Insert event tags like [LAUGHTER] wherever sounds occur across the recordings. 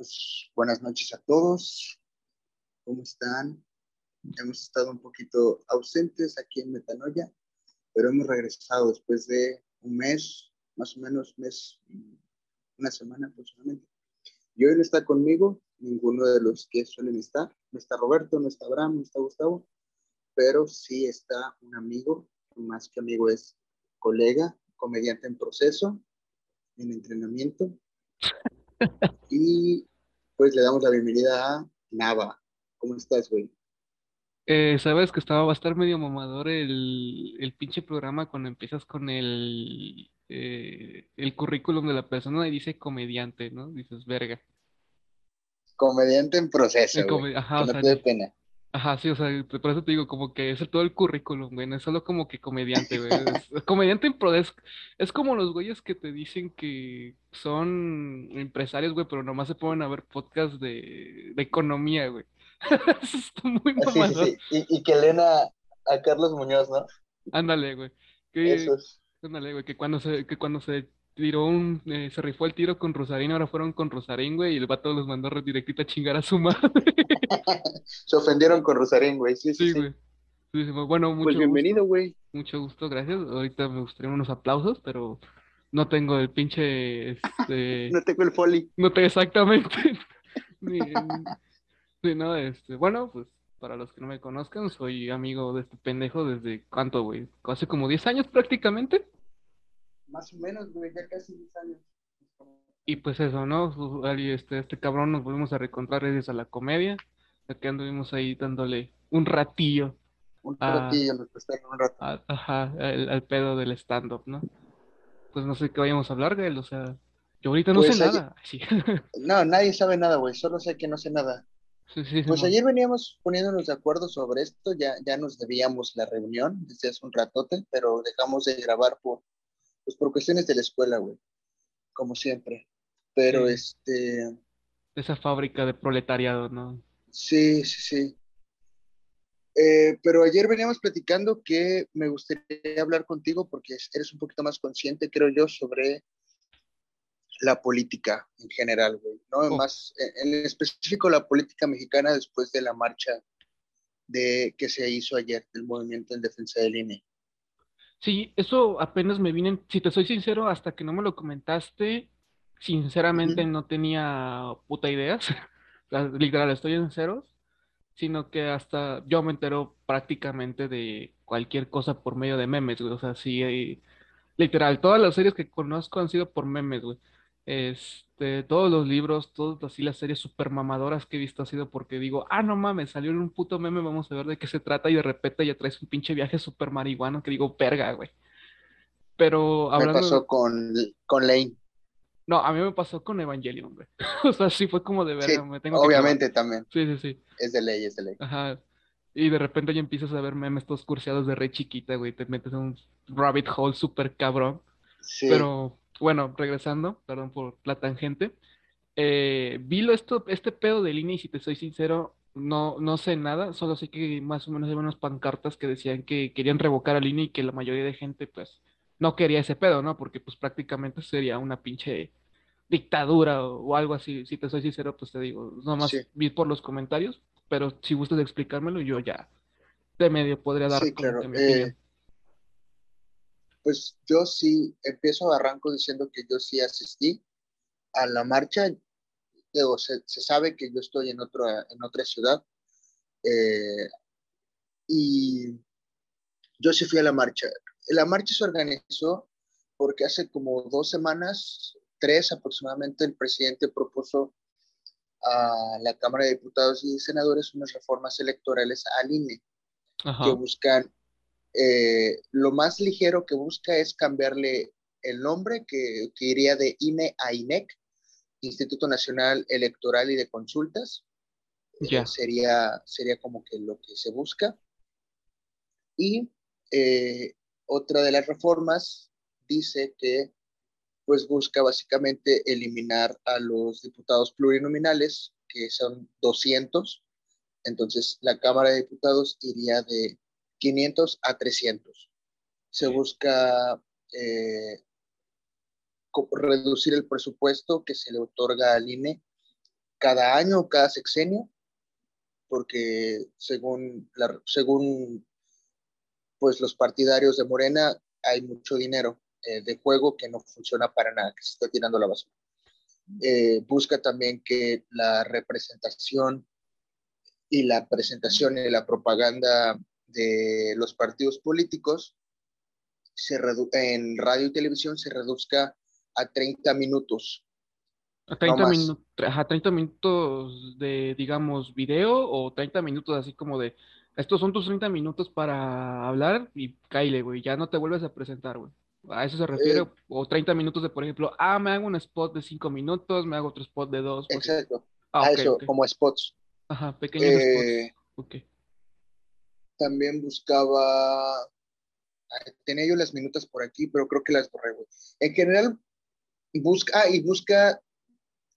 pues buenas noches a todos. ¿Cómo están? Hemos estado un poquito ausentes aquí en Metanoia, pero hemos regresado después de un mes, más o menos mes, una semana aproximadamente. Y hoy no está conmigo ninguno de los que suelen estar. No está Roberto, no está Abraham, no está Gustavo, pero sí está un amigo, más que amigo es colega, comediante en proceso, en entrenamiento. [LAUGHS] y pues le damos la bienvenida a Nava. ¿Cómo estás, güey? Eh, sabes que estaba, va a estar medio mamador el, el pinche programa cuando empiezas con el, eh, el currículum de la persona y dice comediante, ¿no? Dices, verga. Comediante en proceso, come- ajá, que no sea, te dé pena. Ajá, sí, o sea, por eso te digo, como que es todo el currículum, güey, no es solo como que comediante, güey. Es, es [LAUGHS] comediante en pro, es, es como los güeyes que te dicen que son empresarios, güey, pero nomás se ponen a ver podcasts de, de economía, güey. [LAUGHS] Eso está muy Ah, Sí, sí. Y, y que leen a, a Carlos Muñoz, ¿no? Ándale, güey. Que, Eso es. ándale, güey, que cuando se, que cuando se tiró un, eh, se rifó el tiro con Rosarín, ahora fueron con Rosarín, güey, y el vato los mandó directito a chingar a su madre. [LAUGHS] Se ofendieron con Rosarín, güey. Sí, sí, Sí, güey. Sí, sí, bueno, mucho Pues gusto. bienvenido, güey. Mucho gusto, gracias. Ahorita me gustaría unos aplausos, pero no tengo el pinche, este, [LAUGHS] No tengo el folly. no te exactamente. [LAUGHS] Ni- Sí, no, este, bueno, pues para los que no me conozcan, soy amigo de este pendejo desde, ¿cuánto, güey? Hace como 10 años prácticamente. Más o menos, güey, ya casi 10 años. Y pues eso, ¿no? Ahí, Este, este cabrón nos volvimos a reencontrar gracias a la comedia. Aquí anduvimos ahí dándole un ratillo Un ratillo, nos prestaron un rato. ajá, al, al pedo del stand-up, ¿no? Pues no sé qué vayamos a hablar, Gael, o sea, yo ahorita no Pues sé ayer- nada. [LAUGHS] Sí, No, nadie sabe nada, güey. Solo sé que no sé nada. sí, sí, Pues ayer veníamos poniéndonos de acuerdo sobre esto. Ya, ya nos debíamos la reunión desde hace un ratote, pero dejamos de grabar por, pues por cuestiones de la escuela, güey. Como siempre. Pero Sí. este, Esa fábrica de proletariado, ¿no? sí, sí, sí. Eh, pero ayer veníamos platicando que me gustaría hablar contigo porque eres un poquito más consciente, creo yo, sobre la política en general, güey, ¿no? Oh. Más, en específico la política mexicana después de la marcha de, que se hizo ayer del movimiento en defensa del INE. Sí, eso apenas me vine, si te soy sincero, hasta que no me lo comentaste, sinceramente Ujú. no tenía puta ideas. [LAUGHS] Literal, estoy en ceros, sino que hasta yo me entero prácticamente de cualquier cosa por medio de memes, güey. O sea, sí, eh, literal, todas las series que conozco han sido por memes, güey. Este, todos los libros, todas así las series super mamadoras que he visto ha sido porque digo, ah, no mames, salió en un puto meme, vamos a ver de qué se trata, y de repente ya traes un pinche viaje super marihuano que digo, verga, güey. Pero Me hablando pasó de... con, con Lane. No, a mí me pasó con Evangelion, güey. [LAUGHS] O sea, sí fue como de Sí, verga, me tengo que clavar. obviamente también. Sí, sí, sí. Es de ley, es de ley. Ajá. Y de repente ya empiezas a ver memes todos cursiados de re chiquita, güey. Te metes en un rabbit hole súper cabrón. Sí, Pero bueno, regresando, perdón por la tangente. Eh, vi lo esto, este pedo de línea y si te soy sincero, no, no sé nada. Solo sé que más o menos había unas pancartas que decían que querían revocar a línea y que la mayoría de gente, pues, no quería ese pedo, ¿no? Porque, pues, prácticamente sería una pinche dictadura o, o algo así. Si te soy sincero, pues te digo, nomás Sí. vi por los comentarios, pero si gustas explicármelo, yo ya de medio podría dar sí, claro. Eh. Pues yo sí, empiezo arranco diciendo que yo sí asistí a la marcha. Digo, se, se sabe que yo estoy en, otro, en otra ciudad eh, y yo sí fui a la marcha. La marcha se organizó porque hace como dos semanas, tres aproximadamente, el presidente propuso a la Cámara de Diputados y Senadores unas reformas electorales al INE que Ajá. buscan, eh, lo más ligero que busca es cambiarle el nombre que, que iría de INE a INEC, Instituto Nacional Electoral y de Consultas. Eh, Ya. sería, sería como que lo que se busca. Y eh, otra de las reformas dice que pues busca básicamente eliminar a los diputados plurinominales, que son 200. Entonces, la Cámara de Diputados iría de 500 a 300. Se Sí. busca eh, reducir el presupuesto que se le otorga al INE cada año, cada sexenio, porque según, la, según pues los partidarios de Morena hay mucho dinero eh, de juego que no funciona para nada, que se está tirando la basura. Eh, busca también que la representación y la presentación y la propaganda de los partidos políticos se en radio y televisión se reduzca a 30 minutos. A 30, minutos, a 30 minutos de, digamos, video o 30 minutos así como de, estos son tus 30 minutos para hablar y caile, güey, ya no te vuelves a presentar, güey. A eso se refiere, eh, o 30 minutos de, por ejemplo, ah, me hago un spot de 5 minutos, me hago otro spot de 2. Exacto. Ah, a eso, como spots. Ajá, pequeños eh, spots. También buscaba, tenía yo las minutas por aquí, pero creo que las borré. En general, busca, ah, y busca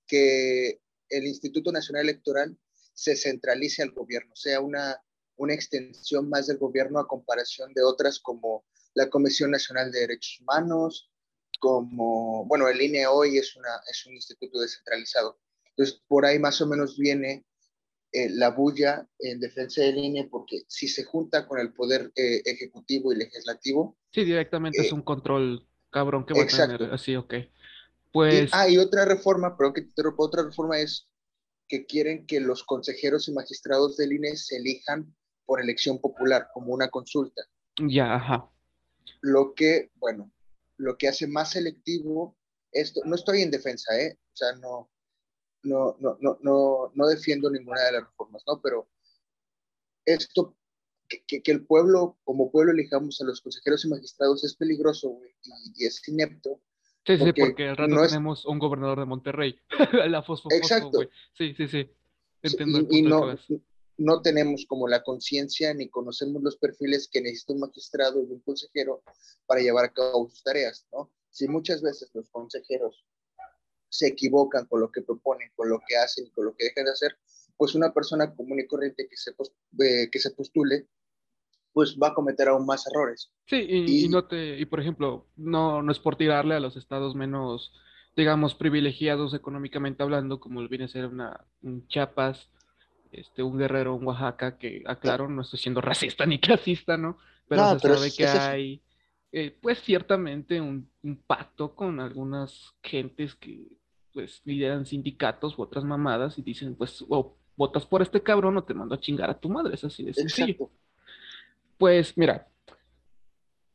que el Instituto Nacional Electoral se centralice al gobierno, sea una, una extensión más del gobierno a comparación de otras como la Comisión Nacional de Derechos Humanos, como, bueno, el INE hoy es, una, es un instituto descentralizado. Entonces, por ahí más o menos viene eh, la bulla en defensa del INE, porque si se junta con el poder eh, ejecutivo y legislativo. Sí, directamente es eh, un control cabrón que va a tener. Así, ok. Pues. ah, y otra reforma, pero que otra reforma es que quieren que los consejeros y magistrados del INE se elijan por elección popular, como una consulta. Ya, ajá. Lo que, bueno, lo que hace más selectivo esto, no estoy en defensa, ¿eh? O sea, no, no, no, no, no, no defiendo ninguna de las reformas, ¿no? Pero esto, que, que, el pueblo, como pueblo, elijamos a los consejeros y magistrados es peligroso, güey, y, es inepto, Sí, sí, porque al rato tenemos un gobernador de Monterrey, [LAUGHS] la fosfo, Exacto. Sí, sí, sí. Entiendo y, no, no tenemos como la conciencia ni conocemos los perfiles que necesita un magistrado y un consejero para llevar a cabo sus tareas, ¿no? Si muchas veces los consejeros se equivocan con lo que proponen, con lo que hacen y con lo que dejan de hacer, pues una persona común y corriente que se, eh, que se postule pues va a cometer aún más errores. Sí, y, no te, y por ejemplo, no, no es por tirarle a los estados menos, digamos, privilegiados económicamente hablando, como viene a ser una, un Chiapas, este, un guerrero en Oaxaca, que aclaro, no estoy siendo racista ni [LAUGHS] clasista, ¿no? Pero se sabe que hay, eh, pues ciertamente un, un, pacto con algunas gentes que, pues, lideran sindicatos u otras mamadas y dicen, pues, o votas por este cabrón o te mando a chingar a tu madre, es así de sencillo. Pues mira,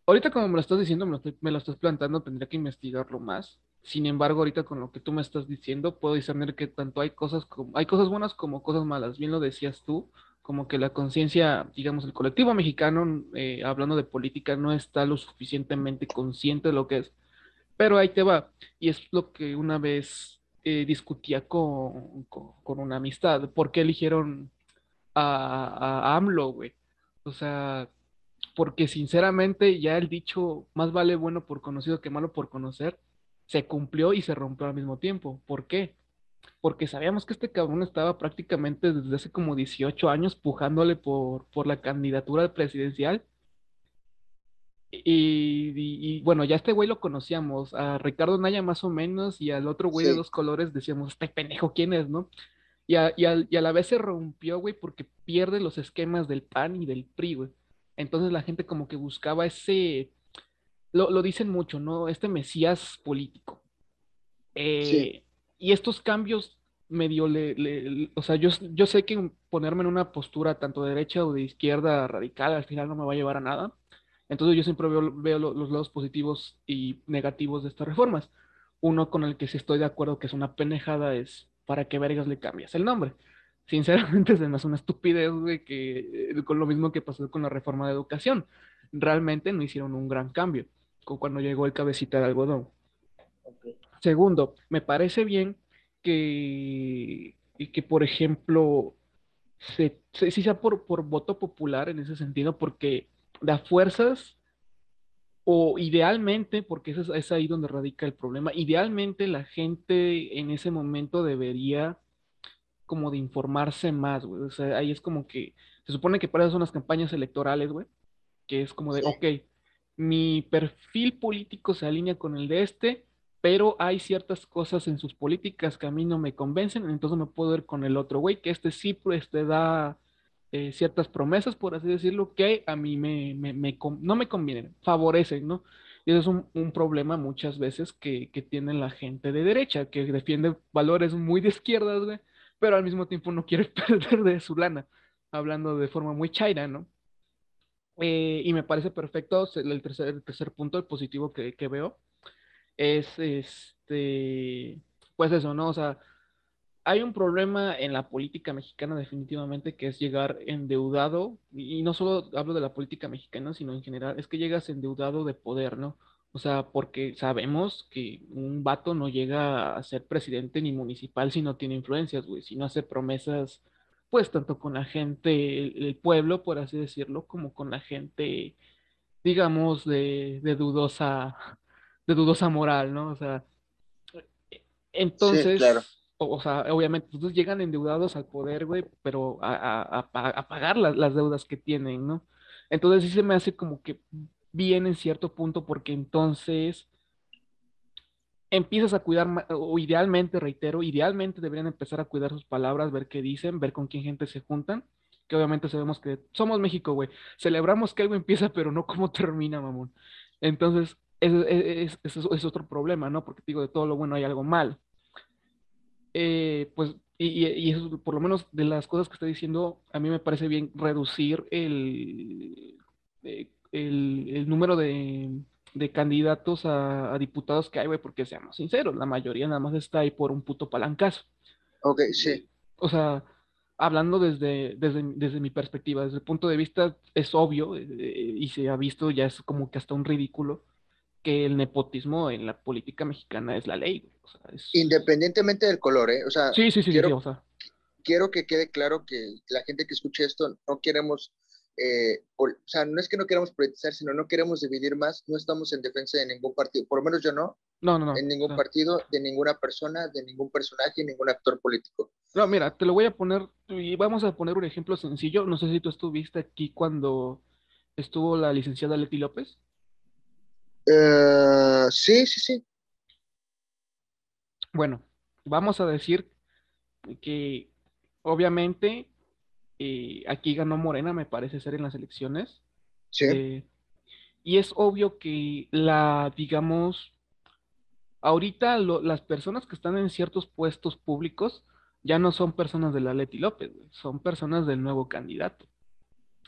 ahorita como me lo estás diciendo, me lo, estás plantando, tendría que investigarlo más. Sin embargo, ahorita con lo que tú me estás diciendo, puedo discernir que tanto hay cosas como, hay cosas buenas como cosas malas. Bien lo decías tú, como que la conciencia, digamos, el colectivo mexicano, eh, hablando de política, no está lo suficientemente consciente de lo que es. Pero ahí te va. Y es lo que una vez eh, discutía con, con, una amistad. ¿Por qué eligieron a, a AMLO, güey? O sea, porque sinceramente ya el dicho más vale bueno por conocido que malo por conocer se cumplió y se rompió al mismo tiempo. ¿Por qué? Porque sabíamos que este cabrón estaba prácticamente desde hace como 18 años pujándole por, por la candidatura presidencial. Y, bueno, ya este güey lo conocíamos, a Ricardo Naya más o menos, y al otro güey de dos colores decíamos, este pendejo, ¿quién es, no? Y a, y, a, la vez se rompió, güey, porque pierde los esquemas del PAN y del PRI, güey. Entonces la gente como que buscaba ese, lo, lo dicen mucho, ¿no? Este mesías político. Eh, y estos cambios medio le, o sea, yo, yo sé que ponerme en una postura tanto de derecha o de izquierda radical al final no me va a llevar a nada. Entonces yo siempre veo, veo los lados positivos y negativos de estas reformas. Uno con el que sí estoy de acuerdo que es una penejada es ¿para qué vergas le cambias el nombre? Sinceramente [LAUGHS] se me hace una estupidez, güey, que eh, con lo mismo que pasó con la reforma de educación. Realmente no hicieron un gran cambio con cuando llegó el cabecita de algodón. Segundo, me parece bien que, que por ejemplo, se, si sea por, por voto popular en ese sentido, porque da fuerzas o idealmente, porque es, es ahí donde radica el problema, idealmente la gente en ese momento debería como de informarse más, güey. O sea, ahí es como que, se supone que para eso son las campañas electorales, güey, que es como de, ok, mi perfil político se alinea con el de este, pero hay ciertas cosas en sus políticas que a mí no me convencen, entonces me puedo ir con el otro güey, que este sí pues, te da eh, ciertas promesas, por así decirlo, que a mí me, no me convienen, favorecen, ¿no? Y eso es un, problema muchas veces que, que, tiene la gente de derecha, que defiende valores muy de izquierdas, güey, pero al mismo tiempo no quiere [LAUGHS] perder de su lana, hablando de forma muy chaira, ¿no? Eh, y me parece perfecto el tercer, punto, el positivo que, que veo, es este, pues eso, ¿no? O sea, hay un problema en la política mexicana definitivamente que es llegar endeudado, y no solo hablo de la política mexicana, sino en general, es que llegas endeudado de poder, ¿no? O sea, porque sabemos que un vato no llega a ser presidente ni municipal si no tiene influencias, güey, si no hace promesas, pues tanto con la gente, el, pueblo, por así decirlo, como con la gente, digamos, de, de dudosa de dudosa moral, ¿no? O sea, entonces, o, sea, obviamente, entonces llegan endeudados al poder, güey, pero a, pagar las, deudas que tienen, ¿no? Entonces sí se me hace como que bien en cierto punto porque entonces empiezas a cuidar, o idealmente, reitero, idealmente deberían empezar a cuidar sus palabras, ver qué dicen, ver con quién gente se juntan, que obviamente sabemos que somos México, güey. Celebramos que algo empieza, pero no cómo [LAUGHS] termina, mamón. Entonces, es, es, otro problema, ¿no? Porque digo, de todo lo bueno hay algo mal. Eh, pues, y, y, eso, por lo menos de las cosas que está diciendo, a mí me parece bien reducir el, eh, el, el número de, de candidatos a, a, diputados que hay, güey, porque seamos sinceros, la mayoría nada más está ahí por un puto palancazo. Ok, sí. O sea, hablando desde, desde, desde, mi perspectiva, desde el punto de vista, es obvio eh, y se ha visto, ya es como que hasta un ridículo que el nepotismo en la política mexicana es la ley. Independientemente del color, ¿eh? O sea, sí, sí, sí, quiero, quiero que quede claro que la gente que escuche esto no queremos, eh, o sea, no es que no queramos politizar, sino no queremos dividir más, no estamos en defensa de ningún partido, por lo menos yo no, no, no, no en ningún partido, de ninguna persona, de ningún personaje, ningún actor político. No, mira, te lo voy a poner, y vamos a poner un ejemplo sencillo, no sé si tú estuviste aquí cuando estuvo la licenciada Leti López. Eh, sí, sí, sí. Bueno, vamos a decir que obviamente eh, aquí ganó Morena, me parece ser en las elecciones. Sí. Eh, y es obvio que la, digamos, ahorita las personas que están en ciertos puestos públicos ya no son personas de la Leti López, son personas del nuevo candidato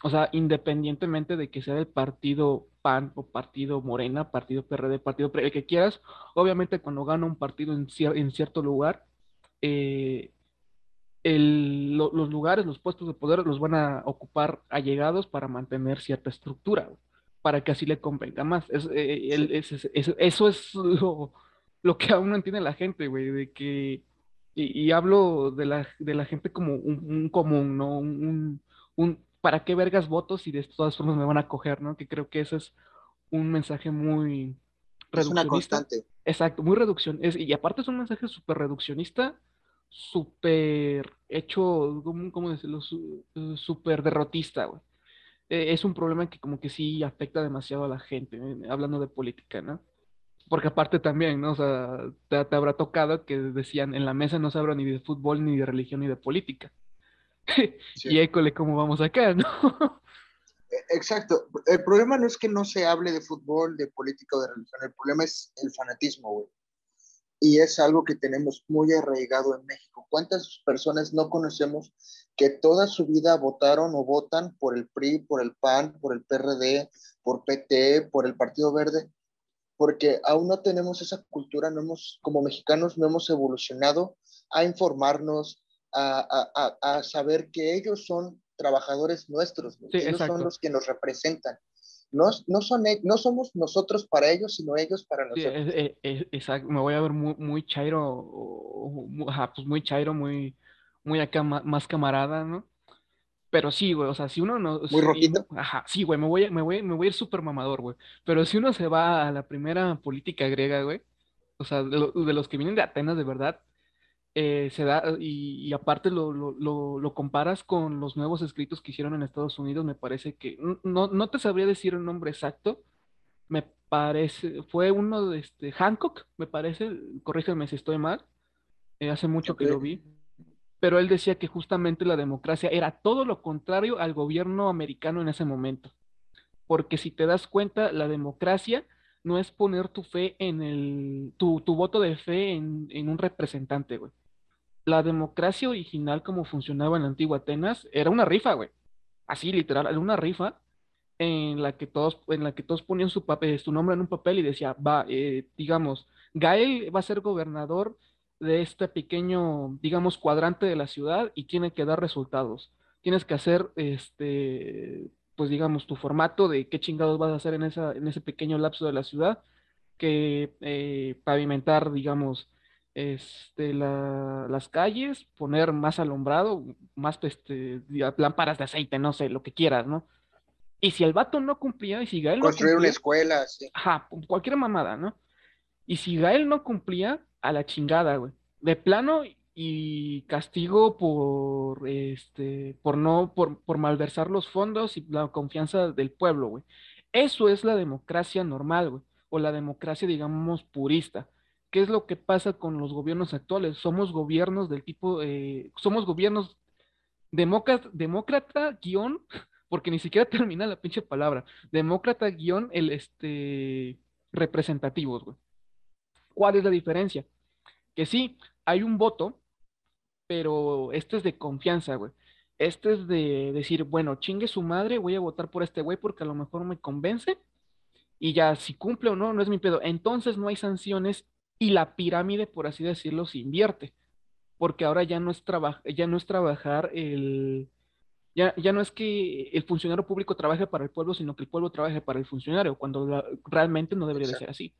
o sea, independientemente de que sea del partido PAN o partido Morena, partido PRD, partido el que quieras, obviamente cuando gana un partido en, en cierto lugar, eh, los lugares, los puestos de poder los van a ocupar allegados para mantener cierta estructura, para que así le convenga más. Eh, eso es lo, que aún no entiende la gente, güey, de que, y, hablo de la, de la gente como un, común, ¿no? un, un ¿para qué vergas votos si de todas formas me van a coger, ¿no? Que creo que eso es un mensaje muy reduccionista. Es una constante. Exacto, muy reducción. y aparte es un mensaje súper reduccionista, súper hecho, ¿cómo, decirlo? Súper derrotista, güey. E, es un problema que como que sí afecta demasiado a la gente, ¿eh? hablando de política, ¿no? Porque aparte también, ¿no? O sea, te, te, habrá tocado que decían, en la mesa no se habla ni de fútbol, ni de religión, ni de política. Y école cómo vamos acá, ¿no? E, exacto. El problema no es que no se hable de fútbol, de política o de religión. El problema es el fanatismo, güey. Y es algo que tenemos muy arraigado en México. ¿Cuántas personas no conocemos que toda su vida votaron o votan por el PRI, por el PAN, por el PRD, por PT, por el Partido Verde? Porque aún no tenemos esa cultura, no hemos, como mexicanos no hemos evolucionado a informarnos, a, saber que ellos son trabajadores nuestros, ellos son los que nos representan. No, no, son, e, no somos nosotros para ellos, sino ellos para nosotros. exacto, me voy a ver muy, muy chairo, pues muy chairo, muy, muy acá más camarada, ¿no? Pero sí, güey, o sea, si uno no... Muy rojito. Ajá, sí, güey, me voy, me, voy, me voy a ir súper mamador, güey. Pero si uno se va a la primera política griega, güey, o sea, de los que vienen de Atenas de verdad, eh, se da, y, aparte lo, lo, comparas con los nuevos escritos que hicieron en Estados Unidos, me parece que, no, no te sabría decir el nombre exacto, me, parece, fue uno de este, Hancock, me parece, corrígeme si estoy mal, eh, hace mucho que lo vi, pero él decía que justamente la democracia era todo lo contrario al gobierno americano en ese momento. Porque si te das cuenta, la democracia no es poner tu fe en el, tu, tu voto de fe en, en un representante, güey. La democracia original, como funcionaba en la antigua Atenas, era una rifa, güey. Así, literal, era una rifa en la que todos, en la que todos ponían su, papel, su nombre en un papel y decía, va, eh, digamos, Gael va a ser gobernador de este pequeño, digamos, cuadrante de la ciudad y tiene que dar resultados. Tienes que hacer, este, pues digamos, tu formato de qué chingados vas a hacer en, esa, en ese pequeño lapso de la ciudad, que eh, pavimentar, digamos, este, las calles, poner más alumbrado, más este, lámparas de aceite, no sé, lo que quieras, ¿no? Y si el vato no cumplía, y si Gael Construir no una escuela, sí. Ajá, cualquier mamada, ¿no? Y si Gael no cumplía, a la chingada, güey. De plano y castigo por este por no por, por malversar los fondos y la confianza del pueblo, güey. Eso es la democracia normal, güey, o la democracia digamos purista. ¿Qué es lo que pasa con los gobiernos actuales? Somos gobiernos del tipo, eh, somos gobiernos demócrata, demócrata guion, [LAUGHS] porque ni siquiera [LAUGHS] termina la pinche palabra, demócrata guion el este representativos, güey. ¿Cuál es la diferencia? Que sí, hay un voto, pero este es de confianza, güey. Este es de decir, bueno, chingue su madre, voy a votar por este güey porque a lo mejor me convence y ya si cumple o no, no es mi pedo. Entonces no hay sanciones y la pirámide, por así decirlo, se invierte, porque ahora ya no es, ya no es trabajar el... Ya, ya, no es que el funcionario público trabaje para el pueblo, sino que el pueblo trabaje para el funcionario, cuando realmente no debería de ser así.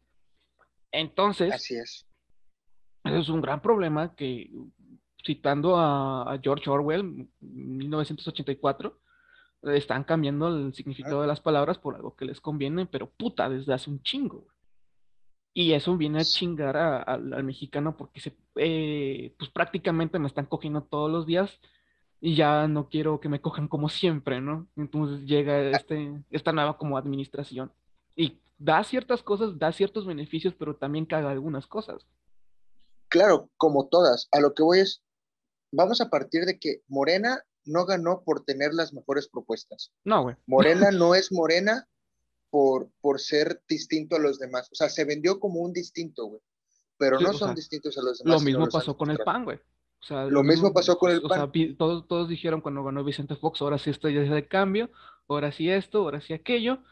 Entonces, Así es. Eso es un gran problema que, citando a, George Orwell, 1984, están cambiando el significado de las palabras por algo que les conviene, pero puta, desde hace un chingo. Y eso viene a chingar al mexicano porque se, eh, pues prácticamente me están cogiendo todos los días y ya no quiero que me cojan como siempre, ¿no? Entonces llega este, esta nueva como administración y da ciertas cosas, da ciertos beneficios, pero también caga algunas cosas. Claro, como todas. A lo que voy es, vamos a partir de que Morena no ganó por tener las mejores propuestas. No, güey. Morena [LAUGHS] no es Morena por, por ser distinto a los demás. O sea, se vendió como un distinto, güey. Pero no son distintos a los demás. Lo mismo pasó con el PAN, güey. O sea, lo, mismo, pasó con el PAN. O sea, todos, todos dijeron cuando ganó Vicente Fox, ahora sí esto ya es de cambio, ahora sí esto, ahora sí aquello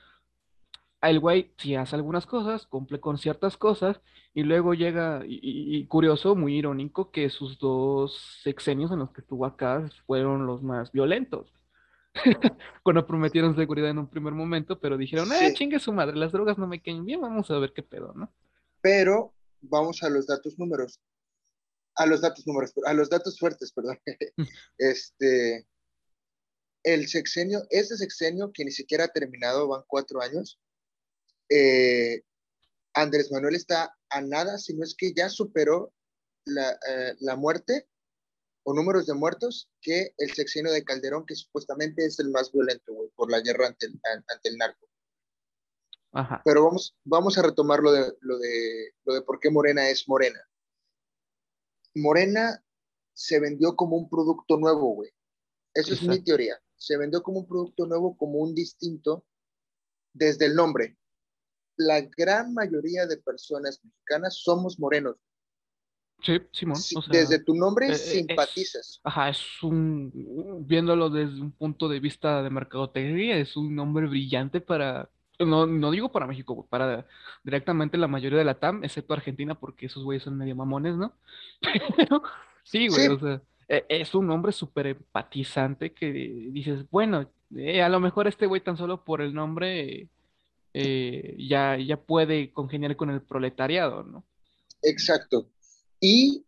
el güey sí hace algunas cosas, cumple con ciertas cosas, y luego llega, y, curioso, muy irónico, que sus dos sexenios en los que estuvo acá fueron los más violentos. [LAUGHS] Cuando prometieron seguridad en un primer momento, pero dijeron, eh, chingue su madre, las drogas no me caen bien, vamos a ver qué pedo, ¿no? Pero vamos a los datos números. A los datos números, a los datos fuertes, perdón. [LAUGHS] [LAUGHS] Este, el sexenio, ese sexenio que ni siquiera ha terminado, van cuatro años, eh, Andrés Manuel está a nada, si no es que ya superó la, eh, muerte o números de muertos que el sexenio de Calderón, que supuestamente es el más violento, por la guerra ante el, ante el narco. Pero vamos, vamos a retomar lo de, lo, de, lo de por qué Morena es Morena. Morena se vendió como un producto nuevo, güey. Eso es mi teoría. Se vendió como un producto nuevo, como un distinto, desde el nombre la gran mayoría de personas mexicanas somos morenos. Sí, Simón. desde tu nombre eh, eh, simpatizas. ajá, es un, viéndolo desde un punto de vista de mercadotecnia, es un nombre brillante para, no, no digo para México, para directamente la mayoría de la TAM, excepto Argentina, porque esos güeyes son medio mamones, ¿no? [LAUGHS] Pero sí, güey, o sea, e, es un nombre súper empatizante que dices, bueno, eh, a lo mejor este güey tan solo por el nombre eh, ya, ya puede congeniar con el proletariado, ¿no? Exacto. Y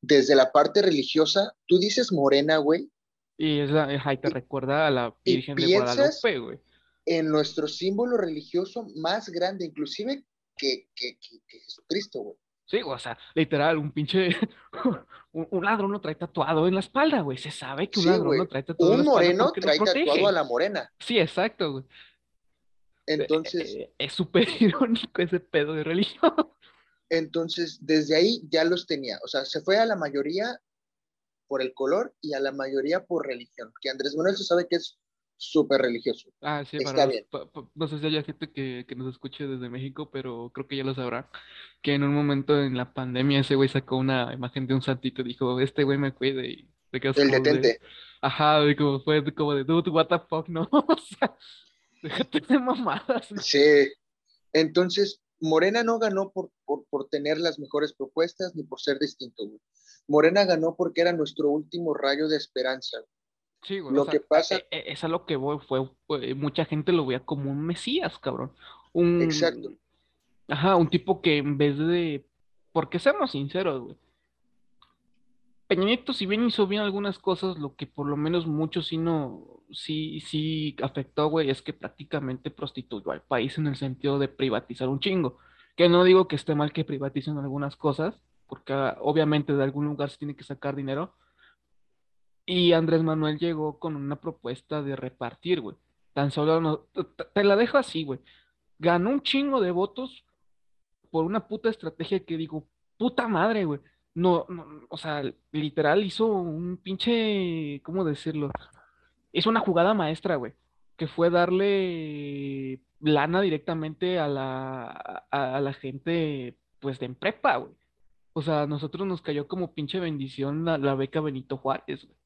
desde la parte religiosa, tú dices morena, güey. Y es la, te recuerda a la Virgen de Guadalupe, güey. En nuestro símbolo religioso más grande, inclusive que, que, Jesucristo, güey. Sí, o sea, literal, un pinche, [LAUGHS] un, ladrón lo trae tatuado en la espalda, güey. Se sabe que un ladrón lo trae tatuado en la espalda. Un moreno trae tatuado a la morena. Sí, exacto, güey. Entonces. Eh, es súper [LAUGHS] irónico ese pedo de religión. Entonces, desde ahí ya los tenía. O sea, se fue a la mayoría por el color y a la mayoría por religión. Que Andrés Manuel se sabe que es súper religioso. Ah, sí, Está bien. no sé si hay gente que, que, nos escuche desde México, pero creo que ya lo sabrá. Que en un momento en la pandemia ese güey sacó una imagen de un santito y dijo, este güey me cuide y El detente. Ajá, y como fue como de, dude, what the fuck, no, [LAUGHS] o sea, [LAUGHS] déjate de mamadas. Sí, entonces Morena no ganó por, por, por, tener las mejores propuestas ni por ser distinto, güey. Morena ganó porque era nuestro último rayo de esperanza. Sí, güey. Lo que pasa. E, e, es a lo que voy, fue, mucha gente lo veía como un mesías, cabrón. Un, Exacto. Ajá, un tipo que en vez de. Porque seamos sinceros, güey. Peña si bien hizo bien algunas cosas, lo que por lo menos mucho sí no, sí, sí afectó, güey, es que prácticamente prostituyó al país en el sentido de privatizar un chingo. Que no digo que esté mal que privaticen algunas cosas, porque ah, obviamente de algún lugar se tiene que sacar dinero. Y Andrés Manuel llegó con una propuesta de repartir, güey. Tan solo no, te la dejo así, güey. Ganó un chingo de votos por una puta estrategia que digo, puta madre, güey no, no, o sea, literal hizo un pinche, ¿cómo decirlo? Hizo una jugada maestra, güey, que fue darle lana directamente a la, a, la gente, pues, de en prepa, güey. O sea, a nosotros nos cayó como pinche bendición la, beca Benito Juárez, güey.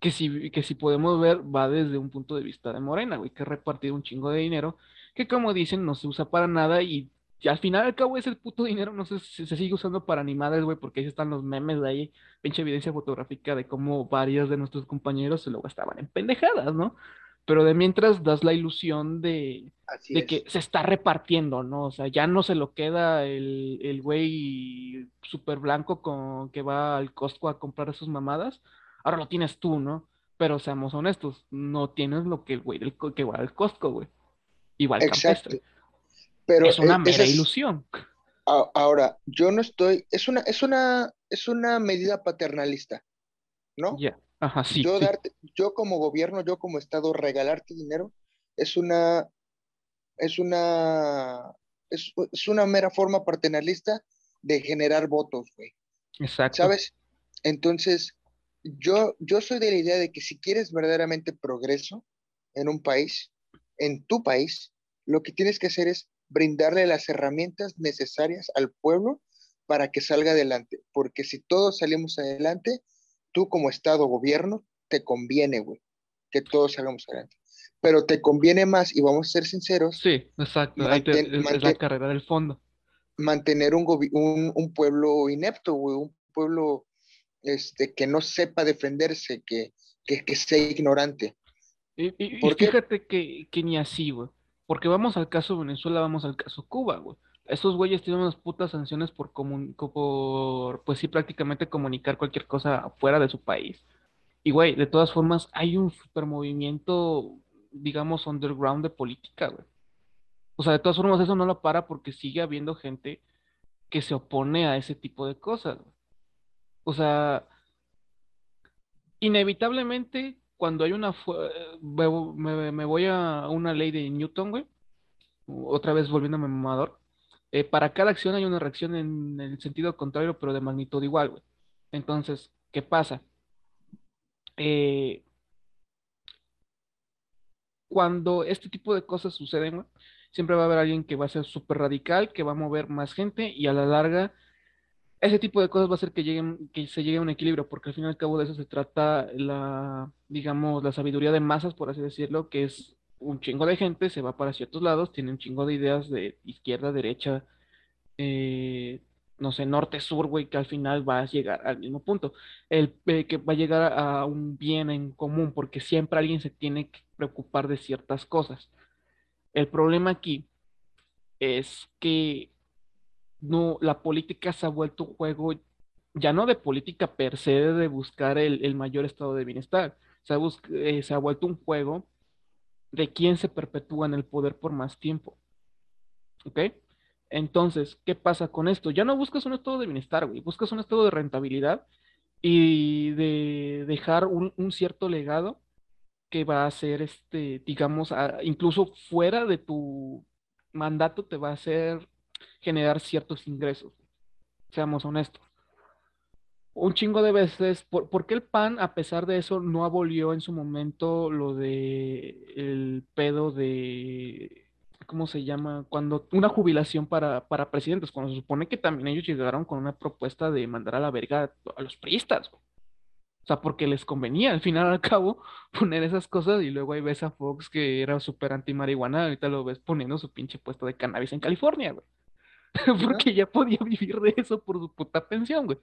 Que si, que si podemos ver, va desde un punto de vista de Morena, güey, que ha repartido un chingo de dinero, que como dicen, no se usa para nada y y al final al cabo ese puto dinero no sé si se sigue usando para animales, güey, porque ahí están los memes de ahí, pinche evidencia fotográfica de cómo varios de nuestros compañeros se lo gastaban en pendejadas, ¿no? Pero de mientras das la ilusión de, de que se está repartiendo, ¿no? O sea, ya no se lo queda el, el güey súper blanco con, que va al Costco a comprar sus mamadas, ahora lo tienes tú, ¿no? Pero seamos honestos, no tienes lo que el güey del, que va al Costco, güey. Igual campestre es una e, mera ilusión. Ahora, yo no estoy, es una, es una, es una medida paternalista, ¿no? Ya, ajá, sí. Yo, Darte, yo como gobierno, yo como Estado, regalarte dinero es una, es una, es, una mera forma paternalista de generar votos, güey. Exacto. ¿Sabes? Entonces, yo, yo soy de la idea de que si quieres verdaderamente progreso en un país, en tu país, lo que tienes que hacer es brindarle las herramientas necesarias al pueblo para que salga adelante. Porque si todos salimos adelante, tú como Estado, gobierno, te conviene, güey, que todos salgamos adelante. Pero te conviene más, y vamos a ser sinceros. Sí, exacto. es la carrera del fondo. Mantener un, un, pueblo inepto, güey, un pueblo este, que no sepa defenderse, que, que, sea ignorante. Y, fíjate que, que, ni así, güey. Porque vamos al caso Venezuela, vamos al caso Cuba, güey. Esos güeyes tienen unas putas sanciones por, por, pues sí, prácticamente comunicar cualquier cosa fuera de su país. Y, güey, de todas formas, hay un super movimiento, digamos, underground de política, güey. O sea, de todas formas, eso no lo para porque sigue habiendo gente que se opone a ese tipo de cosas. O sea, inevitablemente cuando hay una... Me, voy a una ley de Newton, güey. Otra vez volviéndome mamador. Eh, para cada acción hay una reacción en el sentido contrario, pero de magnitud igual, güey. Entonces, ¿qué pasa? Eh, cuando este tipo de cosas suceden, güey, siempre va a haber alguien que va a ser súper radical, que va a mover más gente y a la larga ese tipo de cosas va a hacer que lleguen, que se llegue a un equilibrio, porque al fin y al cabo de eso se trata la, digamos, la sabiduría de masas, por así decirlo, que es un chingo de gente, se va para ciertos lados, tiene un chingo de ideas de izquierda, derecha, eh, no sé, norte, sur, güey, que al final va a llegar al mismo punto. El eh, que va a llegar a un bien en común, porque siempre alguien se tiene que preocupar de ciertas cosas. El problema aquí es que no, la política se ha vuelto un juego ya no de política per se, de buscar el, mayor estado de bienestar. Se ha, eh, se ha vuelto un juego de quién se perpetúa en el poder por más tiempo. ¿Ok? Entonces, ¿qué pasa con esto? Ya no buscas un estado de bienestar, güey. Buscas un estado de rentabilidad y de dejar un, un cierto legado que va a ser, este, digamos, incluso fuera de tu mandato, te va a hacer generar ciertos ingresos. Seamos honestos. Un chingo de veces, ¿por, qué el PAN, a pesar de eso, no abolió en su momento lo de el pedo de, ¿cómo se llama? Cuando una jubilación para, para presidentes, cuando se supone que también ellos llegaron con una propuesta de mandar a la verga a los priistas. O sea, porque les convenía al final al cabo [LAUGHS] poner esas cosas y luego ahí ves a Fox que era súper anti-marihuana, ahorita lo ves poniendo su pinche puesto de cannabis en California, güey. [LAUGHS] porque ya podía vivir de eso por su puta pensión, güey.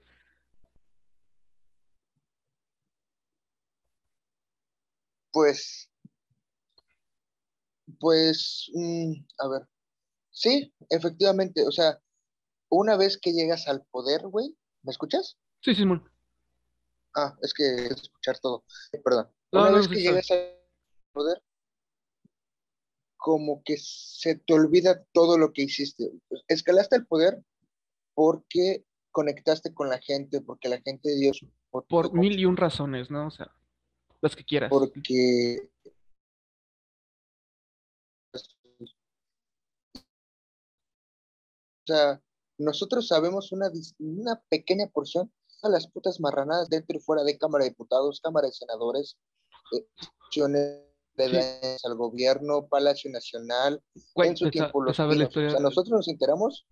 Pues, pues, mm, a ver, sí, efectivamente, o sea, una vez que llegas al poder, güey, ¿me escuchas? Sí, muy. Ah, es que escuchar todo. Perdón. Una vez que llegas al poder, como que se te olvida todo lo que hiciste. Escalaste el poder porque conectaste con la gente, porque la gente dio su... Por mil y un razones, ¿no? O sea, las que quieras. Porque... O sea, nosotros sabemos una, una pequeña porción a las putas marranadas dentro y fuera de Cámara de Diputados, Cámara de Senadores, eh, de al gobierno, Palacio Nacional, en su tiempo los nosotros nos enteramos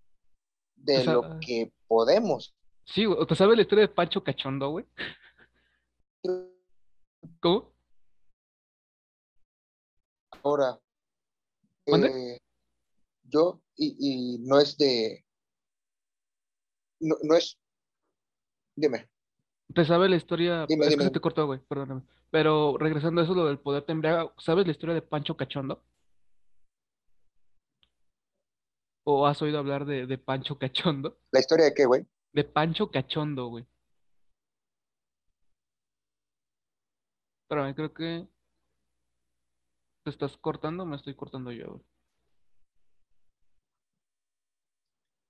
de lo que podemos. Sí, ¿te sabes la historia de Pancho Cachondo, güey? ¿Cómo? Ahora, eh, yo, y, no es de, no, no es Dime. ¿Te sabes la historia? es que se te cortó, güey, perdóname. Pero regresando a eso, lo del poder te embriaga, ¿sabes la historia de Pancho Cachondo? ¿O has oído hablar de, de Pancho Cachondo? ¿La historia de qué, güey? De Pancho Cachondo, güey. Espérame, creo que te estás cortando o me estoy cortando yo, güey.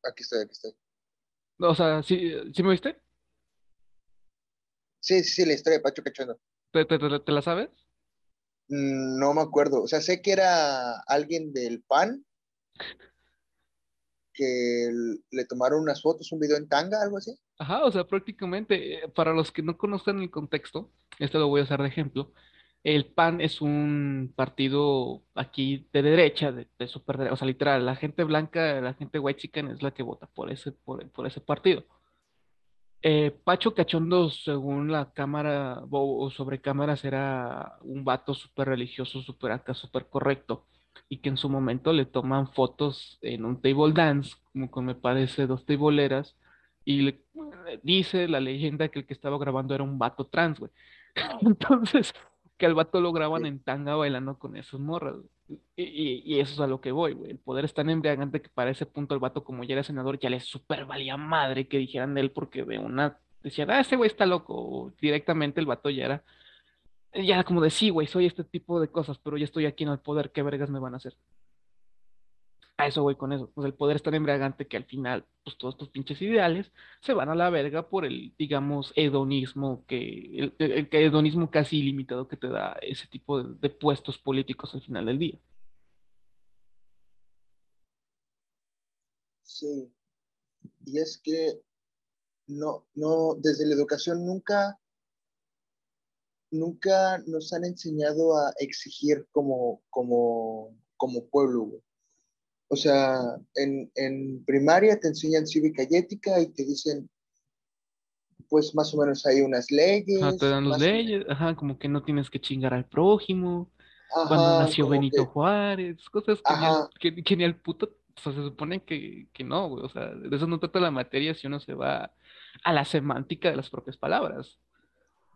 Aquí estoy, aquí estoy. O sea, ¿sí, ¿sí me viste? Sí, sí, la historia de Pacho Cachondo. ¿Te, te, la sabes? Mm, no me acuerdo. O sea, sé que era alguien del PAN que le tomaron unas fotos, un video en tanga, algo así. Ajá, o sea, prácticamente, eh, para los que no conozcan el contexto, este lo voy a usar de ejemplo. El PAN es un partido aquí de derecha, de, de super derecha, o sea, literal, la gente blanca, la gente white chicken es la que vota por ese, por, por ese partido. Eh, Pacho Cachondo, según la cámara o, sobre cámaras, era un vato súper religioso, súper acá, súper correcto. Y que en su momento le toman fotos en un table dance, como con me parece dos tableeras, y le, dice la leyenda que el que estaba grabando era un vato trans, güey. [LAUGHS] Entonces, que al vato lo graban en tanga bailando con esos morras. Y, eso es a lo que voy, güey. El poder es tan embriagante que para ese punto el vato, como ya era senador, ya le super valía madre que dijeran de él porque de una decían, ah, ese güey está loco. directamente el vato ya era, ya era como de sí, güey, soy este tipo de cosas, pero ya estoy aquí en el poder, ¿qué vergas me van a hacer? A eso voy con eso. Pues el poder es tan embriagante que al final, pues todos tus pinches ideales se van a la verga por el, digamos, hedonismo que, el, hedonismo casi ilimitado que te da ese tipo de, puestos políticos al final del día. Sí. Y es que no, no, desde la educación nunca, nunca nos han enseñado a exigir como, como, como pueblo, o sea, en, primaria te enseñan cívica y ética y te dicen, pues más o menos hay unas leyes. te dan las leyes, ajá, como que no tienes que chingar al prójimo. cuando nació Benito Juárez, cosas que ni, que, ni, al puto, o sea, se supone que, que no, güey, o sea, de eso no trata la materia si uno se va a la semántica de las propias palabras.